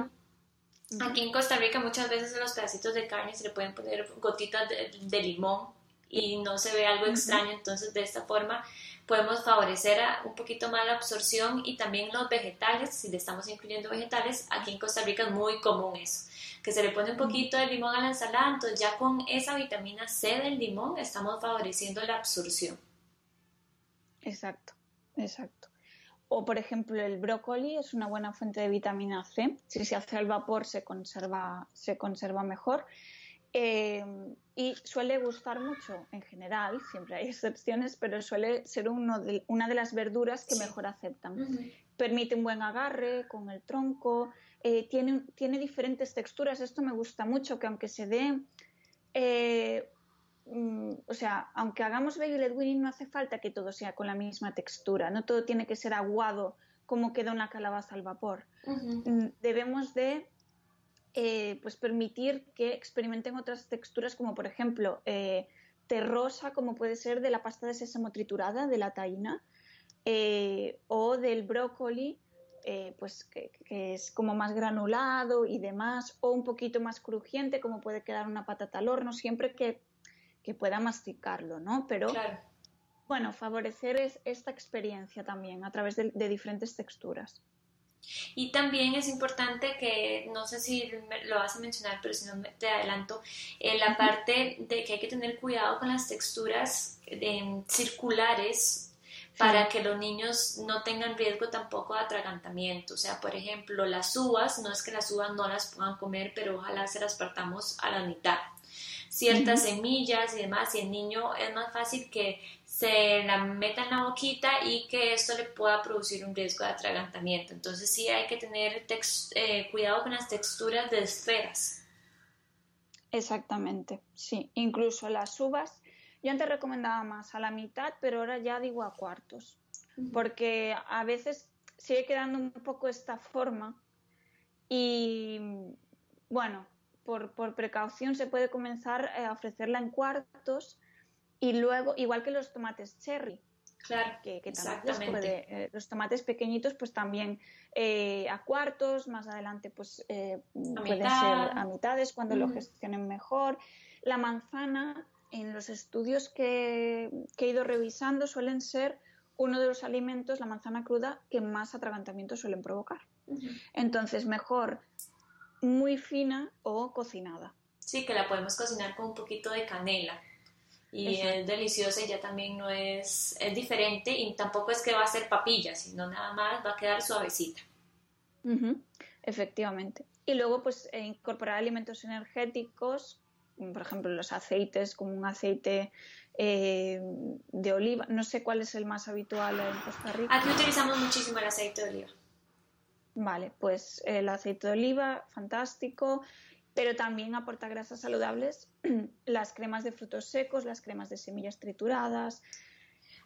aquí en Costa Rica muchas veces en los pedacitos de carne se le pueden poner gotitas de, limón y no se ve algo extraño, entonces de esta forma podemos favorecer un poquito más la absorción y también los vegetales, si le estamos incluyendo vegetales, aquí en Costa Rica es muy común eso, que se le pone un poquito de limón a la ensalada, entonces ya con esa vitamina C del limón estamos favoreciendo la absorción. Exacto, exacto. O por ejemplo el brócoli es una buena fuente de vitamina C, si se hace al vapor se conserva, se conserva mejor. Eh, y suele gustar mucho en general, siempre hay excepciones, pero suele ser uno de, una de las verduras que mejor aceptan. Permite un buen agarre con el tronco, eh, tiene, tiene diferentes texturas. Esto me gusta mucho, que aunque se dé, eh, mm, o sea, aunque hagamos bagel winning no hace falta que todo sea con la misma textura, no todo tiene que ser aguado como queda una calabaza al vapor. Mm, debemos de eh, pues permitir que experimenten otras texturas como por ejemplo eh, terrosa como puede ser de la pasta de sésamo triturada de la taína eh, o del brócoli pues que, es como más granulado y demás o un poquito más crujiente como puede quedar una patata al horno siempre que, pueda masticarlo no pero bueno favorecer es esta experiencia también a través de diferentes texturas. Y también es importante que, no sé si lo vas a mencionar, pero si no te adelanto, en la parte de que hay que tener cuidado con las texturas circulares para que los niños no tengan riesgo tampoco de atragantamiento. O sea, por ejemplo, las uvas, no es que las uvas no las puedan comer, pero ojalá se las partamos a la mitad. Ciertas semillas y demás, y el niño es más fácil que se la meta en la boquita y que esto le pueda producir un riesgo de atragantamiento. Entonces sí hay que tener eh, cuidado con las texturas de esferas. Exactamente, sí. Incluso las uvas, yo antes recomendaba más a la mitad, pero ahora ya digo a cuartos, porque a veces sigue quedando un poco esta forma y bueno, por, por precaución se puede comenzar a ofrecerla en cuartos y luego, igual que los tomates cherry. Claro, que, que también eh, los tomates pequeñitos, pues también eh, a cuartos, más adelante, pues eh, pueden ser a mitades cuando lo gestionen mejor. La manzana, en los estudios que, he ido revisando, suelen ser uno de los alimentos, la manzana cruda, que más atragantamiento suelen provocar. Entonces, mejor muy fina o cocinada. Sí, que la podemos cocinar con un poquito de canela y es deliciosa y ya también no es, es diferente y tampoco es que va a ser papilla, sino nada más va a quedar suavecita. Efectivamente. Y luego pues eh, incorporar alimentos energéticos, por ejemplo los aceites, como un aceite eh, de oliva, no sé cuál es el más habitual en Costa Rica. Aquí utilizamos muchísimo el aceite de oliva. Vale, pues el aceite de oliva, fantástico. pero también aporta grasas saludables las cremas de frutos secos, las cremas de semillas trituradas.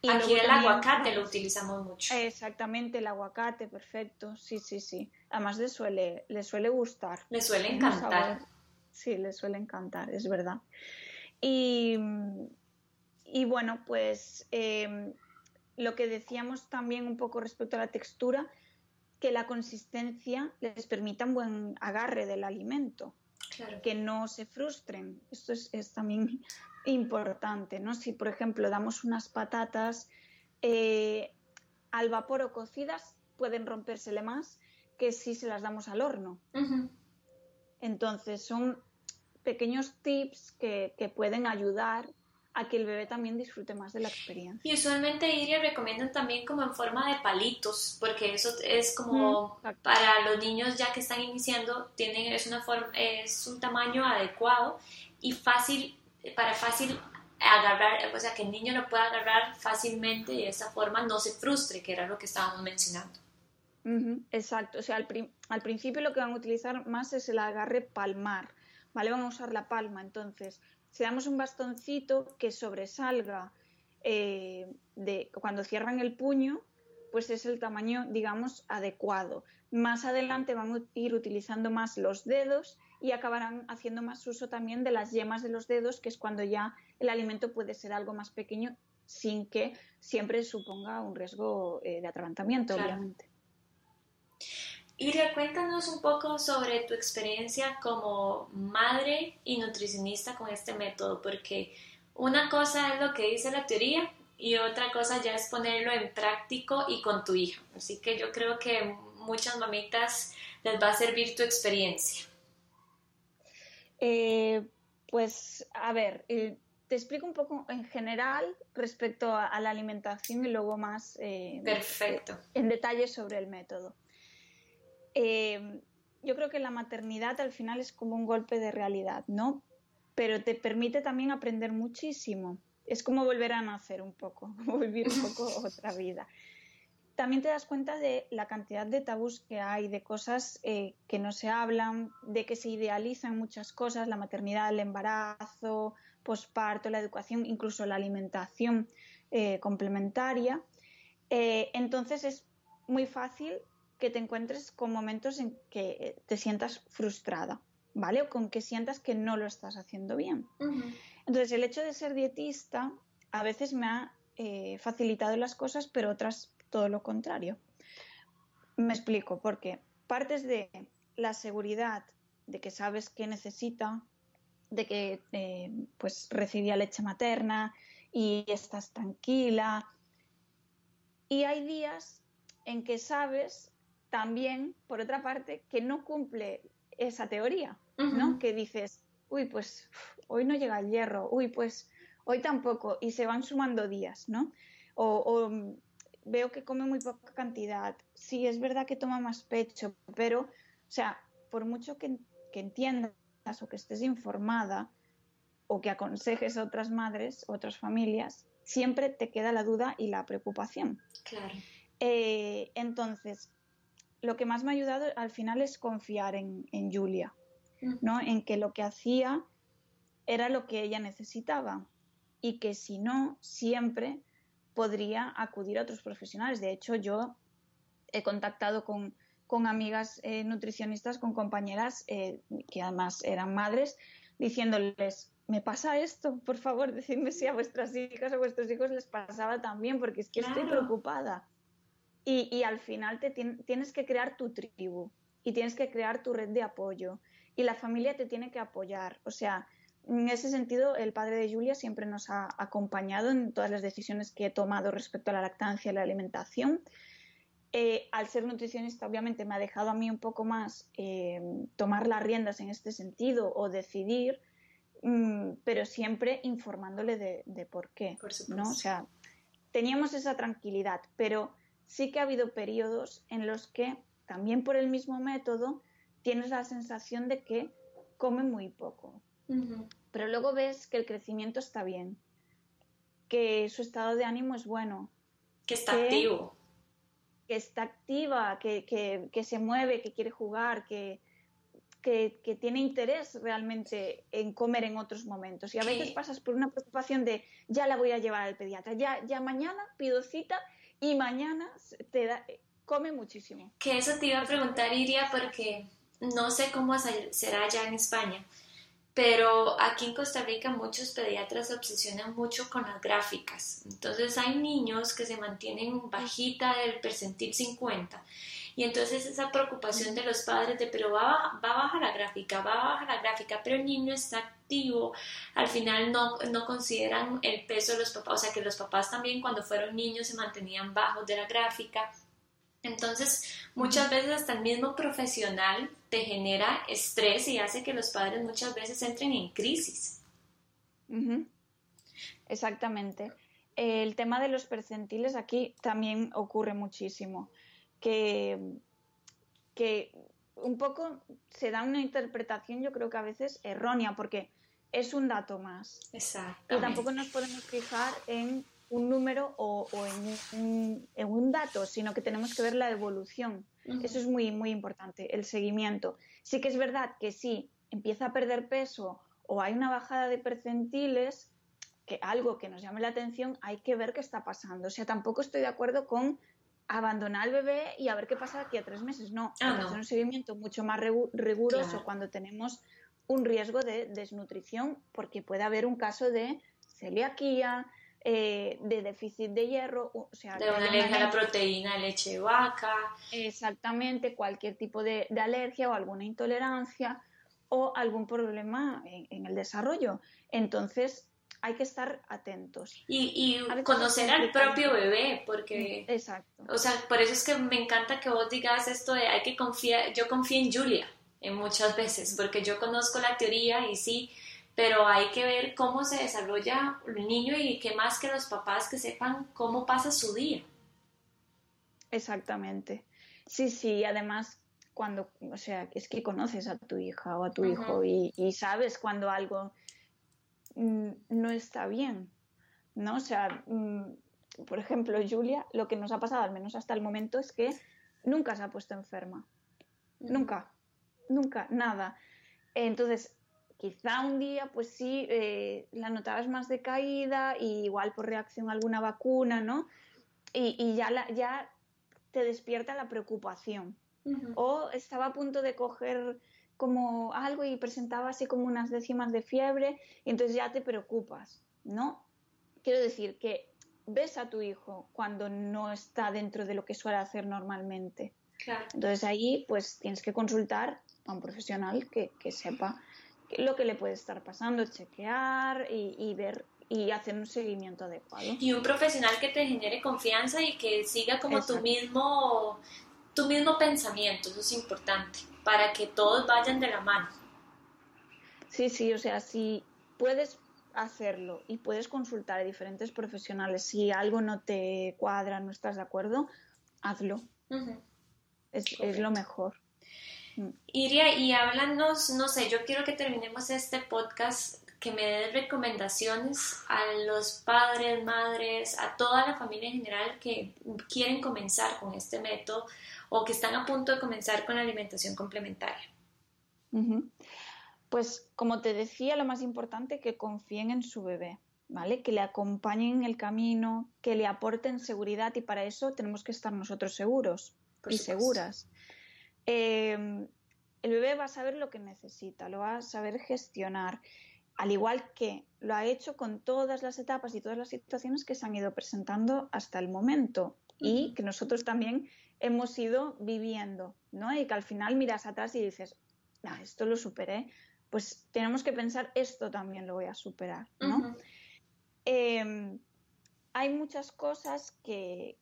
Y Aquí el aguacate lo utilizamos mucho. Exactamente, el aguacate, perfecto. Sí, sí, sí. Además le suele, le suele gustar. Le suele encantar. Sí, le suele encantar, es verdad. Y, y bueno, pues em, lo que decíamos también un poco respecto a la textura, que la consistencia les permita un buen agarre del alimento que no se frustren. Esto es, también importante, ¿no? Si, por ejemplo, damos unas patatas eh, al vapor o cocidas, pueden rompérsele más que si se las damos al horno. Entonces, son pequeños tips que, que pueden ayudar a que el bebé también disfrute más de la experiencia. Y usualmente Iria recomiendan también como en forma de palitos, porque eso es como para los niños ya que están iniciando, tienen, es, una forma, es un tamaño adecuado y fácil, para fácil agarrar, o sea, que el niño lo pueda agarrar fácilmente y de esa forma no se frustre, que era lo que estábamos mencionando. exacto, o sea, al, al principio lo que van a utilizar más es el agarre palmar, ¿vale? Van a usar la palma, entonces si damos un bastoncito que sobresalga eh, de cuando cierran el puño, pues es el tamaño, digamos, adecuado. Más adelante van a ir utilizando más los dedos y acabarán haciendo más uso también de las yemas de los dedos, que es cuando ya el alimento puede ser algo más pequeño sin que siempre suponga un riesgo eh, de atragantamiento, obviamente. Iria, cuéntanos un poco sobre tu experiencia como madre y nutricionista con este método, porque una cosa es lo que dice la teoría y otra cosa ya es ponerlo en práctico y con tu hija. Así que yo creo que muchas mamitas les va a servir tu experiencia. Eh, pues a ver, eh, te explico un poco en general respecto a, la alimentación y luego más eh, Perfecto. en detalle sobre el método. Eh, yo creo que la maternidad al final es como un golpe de realidad, ¿no? Pero te permite también aprender muchísimo. Es como volver a nacer un poco, como vivir un poco otra vida. También te das cuenta de la cantidad de tabús que hay, de cosas eh, que no se hablan, de que se idealizan muchas cosas, la maternidad, el embarazo, posparto, la educación, incluso la alimentación eh, complementaria. entonces es muy fácil que te encuentres con momentos en que te sientas frustrada, ¿vale? O con que sientas que no lo estás haciendo bien. Entonces, el hecho de ser dietista a veces me ha eh, facilitado las cosas, pero otras todo lo contrario. Me explico, porque partes de la seguridad de que sabes qué necesita, de que eh, pues recibía leche materna y estás tranquila. Y hay días en que sabes también, por otra parte, que no cumple esa teoría, ¿no? Que dices, uy, pues hoy no llega el hierro, uy, pues hoy tampoco, y se van sumando días, ¿no? O, mm, veo que come muy poca cantidad, sí, es verdad que toma más pecho, pero, o sea, por mucho que, que entiendas o que estés informada o que aconsejes a otras madres, otras familias, siempre te queda la duda y la preocupación. Claro. Eh, entonces, lo que más me ha ayudado al final es confiar en, Julia, ¿no? En que lo que hacía era lo que ella necesitaba y que si no, siempre podría acudir a otros profesionales. De hecho, yo he contactado con, amigas eh, nutricionistas, con compañeras eh, que además eran madres, diciéndoles, me pasa esto, por favor, decidme si a vuestras hijas o a vuestros hijos les pasaba también, porque es que estoy preocupada. Y, al final te tienes que crear tu tribu y tienes que crear tu red de apoyo y la familia te tiene que apoyar. O sea, en ese sentido, el padre de Julia siempre nos ha acompañado en todas las decisiones que he tomado respecto a la lactancia y la alimentación. Eh, al ser nutricionista, obviamente me ha dejado a mí un poco más eh, tomar las riendas en este sentido o decidir, mm, pero siempre informándole de, por qué. ¿no? O sea, teníamos esa tranquilidad, pero sí que ha habido periodos en los que también por el mismo método tienes la sensación de que come muy poco. Pero luego ves que el crecimiento está bien, que su estado de ánimo es bueno. Que está activo. Que está activa, que, se mueve, que quiere jugar, que que, tiene interés realmente en comer en otros momentos. Y a veces pasas por una preocupación de ya la voy a llevar al pediatra, ya, ya mañana pido cita y mañana te da, come muchísimo. Que eso te iba a preguntar, Iria, porque no sé cómo será ya en España, pero aquí en Costa Rica muchos pediatras se obsesionan mucho con las gráficas. Entonces hay niños que se mantienen bajita del percentil 50 y entonces esa preocupación de los padres de, pero va, va a bajar la gráfica, va a bajar la gráfica, pero el niño está activo, al final no, no consideran el peso de los papás, o sea que los papás también cuando fueron niños se mantenían bajos de la gráfica. Entonces, muchas veces hasta el mismo profesional te genera estrés y hace que los padres muchas veces entren en crisis. Exactamente. El tema de los percentiles aquí también ocurre muchísimo que, que un poco se da una interpretación, yo creo que a veces errónea, porque es un dato más. Exacto. Y tampoco nos podemos fijar en un número o, en, un, en, un, dato, sino que tenemos que ver la evolución. Eso es muy, muy importante, el seguimiento. Sí que es verdad que si empieza a perder peso o hay una bajada de percentiles, que algo que nos llame la atención, hay que ver qué está pasando. O sea, tampoco estoy de acuerdo con abandonar al bebé y a ver qué pasa aquí a tres meses. No, ah, hacer un seguimiento mucho más riguroso cuando tenemos un riesgo de desnutrición, porque puede haber un caso de celiaquía, eh, de déficit de hierro, o sea, de una alergia a la proteína leche de vaca. Exactamente, cualquier tipo de, alergia o alguna intolerancia o algún problema en el desarrollo. Entonces, hay que estar atentos. Y, conocer al propio bebé, porque... Mm, exacto. O sea, por eso es que me encanta que vos digas esto de hay que confiar, yo confío en Julia en muchas veces, porque yo conozco la teoría y sí, pero hay que ver cómo se desarrolla el niño y qué más que los papás que sepan cómo pasa su día. Exactamente. Sí, sí, además cuando, o sea, es que conoces a tu hija o a tu hijo y, y, sabes cuando algo no está bien, ¿no? O sea, mm, por ejemplo, Julia, lo que nos ha pasado, al menos hasta el momento, es que nunca se ha puesto enferma. Nunca, nunca, nada. Entonces, quizá un día, pues sí, eh, la notabas más decaída y igual por reacción a alguna vacuna, ¿no? Y, ya, la, ya te despierta la preocupación. O estaba a punto de coger como algo y presentaba así como unas décimas de fiebre y entonces ya te preocupas, ¿no? Quiero decir que ves a tu hijo cuando no está dentro de lo que suele hacer normalmente. Entonces ahí pues tienes que consultar a un profesional que, sepa lo que le puede estar pasando, chequear y, ver y hacer un seguimiento adecuado. Y un profesional que te genere confianza y que siga como tu mismo, tu mismo pensamiento, eso es importante para que todos vayan de la mano. Sí, sí, o sea, si puedes hacerlo y puedes consultar a diferentes profesionales, si algo no te cuadra, no estás de acuerdo, hazlo. es, lo mejor. Mm. Iria, y háblanos, no sé, yo quiero que terminemos este podcast, que me des recomendaciones a los padres, madres, a toda la familia en general que quieren comenzar con este método o que están a punto de comenzar con la alimentación complementaria? Pues como te decía, lo más importante es que confíen en su bebé, ¿vale? Que le acompañen en el camino, que le aporten seguridad y para eso tenemos que estar nosotros seguros y seguras. Em, el bebé va a saber lo que necesita, lo va a saber gestionar, al igual que lo ha hecho con todas las etapas y todas las situaciones que se han ido presentando hasta el momento y que nosotros también hemos ido viviendo, ¿no? Y que al final miras atrás y dices, ah, esto lo superé, pues tenemos que pensar, esto también lo voy a superar, ¿no? Em, hay muchas cosas que,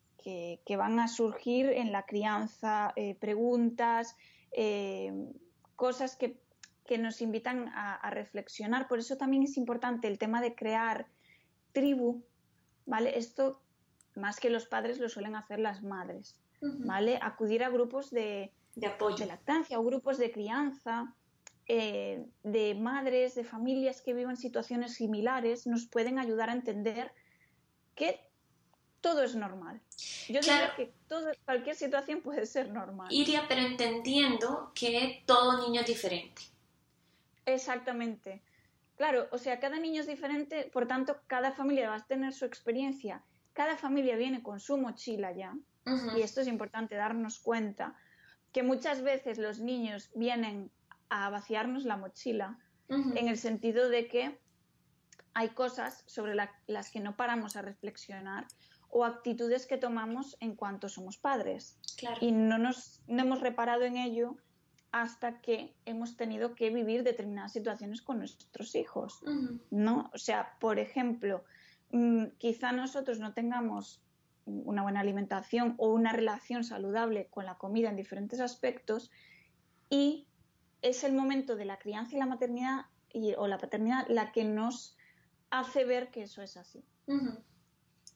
van a surgir en la crianza, eh, preguntas, em, cosas que, nos invitan a, a, reflexionar. Por eso también es importante el tema de crear tribu, ¿vale? Esto más que los padres lo suelen hacer las madres. ¿Vale? Acudir a grupos de, apoyo. De lactancia o grupos de crianza, eh, de madres, de familias que viven situaciones similares, nos pueden ayudar a entender qué, todo es normal. Yo diría que todo, cualquier situación puede ser normal. Iria, pero entendiendo que todo niño es diferente. Exactamente. Claro, o sea, cada niño es diferente, por tanto, cada familia va a tener su experiencia. Cada familia viene con su mochila ya, y esto es importante darnos cuenta, que muchas veces los niños vienen a vaciarnos la mochila, en el sentido de que hay cosas sobre las que no paramos a reflexionar o actitudes que tomamos en cuanto somos padres. Y no, nos, no hemos reparado en ello hasta que hemos tenido que vivir determinadas situaciones con nuestros hijos, ¿no? O sea, por ejemplo, quizá nosotros no tengamos una buena alimentación o una relación saludable con la comida en diferentes aspectos y es el momento de la crianza y la maternidad o la paternidad la que nos hace ver que eso es así.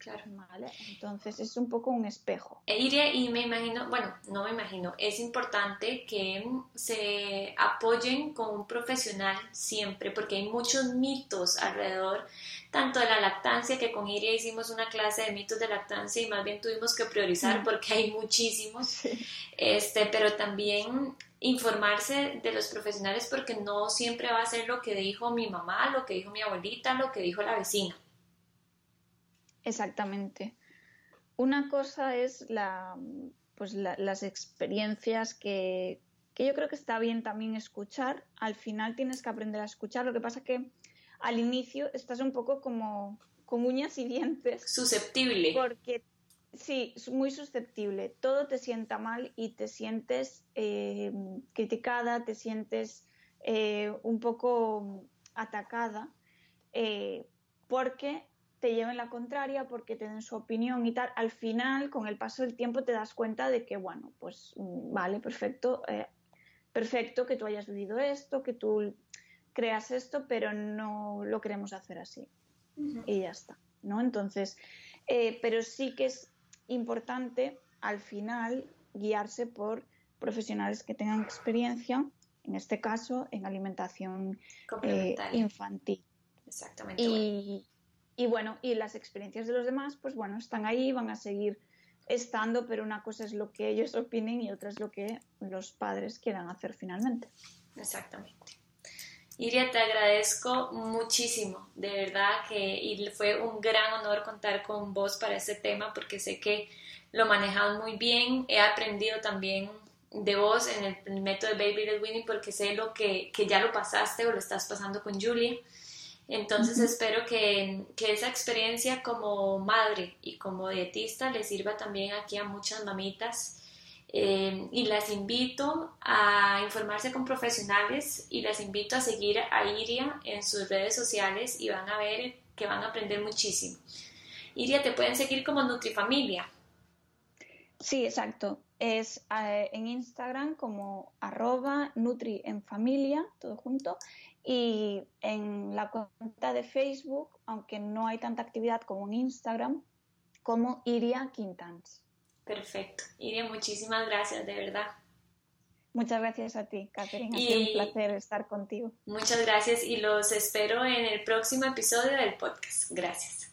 Claro. Vale, entonces es un poco un espejo. E iré y me imagino, bueno, no me imagino, es importante que se apoyen con un profesional siempre, porque hay muchos mitos alrededor, tanto de la lactancia, que con Iria hicimos una clase de mitos de lactancia y más bien tuvimos que priorizar mm. porque hay muchísimos, este, pero también informarse de los profesionales porque no siempre va a ser lo que dijo mi mamá, lo que dijo mi abuelita, lo que dijo la vecina. Exactamente. Una cosa es la, pues las experiencias que, yo creo que está bien también escuchar. Al final tienes que aprender a escuchar. Lo que pasa que al inicio estás un poco como con uñas y dientes. Susceptible. Porque sí, muy susceptible. Todo te sienta mal y te sientes eh, criticada, te sientes eh, un poco atacada, eh, porque te lleven la contraria, porque te den su opinión y tal, al final, con el paso del tiempo, te das cuenta de que, bueno, pues mm, vale, perfecto, eh, perfecto que tú hayas vivido esto, que tú creas esto, pero no lo queremos hacer así. Y ya está, ¿no? Entonces, eh, pero sí que es importante al final guiarse por profesionales que tengan experiencia, en este caso, en alimentación eh, infantil. Exactamente. Y, y bueno, y las experiencias de los demás, pues bueno, están ahí, van a seguir estando, pero una cosa es lo que ellos opinen y otra es lo que los padres quieran hacer finalmente. Exactamente. Iria, te agradezco muchísimo, de verdad que fue un gran honor contar con vos para este tema porque sé que lo manejas muy bien, he aprendido también de vos en el, método de Baby Led Winning porque sé lo que, que ya lo pasaste o lo estás pasando con Julia entonces espero que, esa experiencia como madre y como dietista le sirva también aquí a muchas mamitas. Eh, y las invito a informarse con profesionales y las invito a seguir a Iria en sus redes sociales y van a ver que van a aprender muchísimo. Iria, te pueden seguir como Nutrifamilia. Sí, exacto. Es eh, en Instagram como arroba Nutri en familia, todo junto, y en la cuenta de Facebook, aunque no hay tanta actividad como en Instagram, como Iria Quintans. Perfecto. Iria, muchísimas gracias, de verdad. Muchas gracias a ti, Catherine. Ha sido un placer estar contigo. Muchas gracias y los espero en el próximo episodio del podcast. Gracias.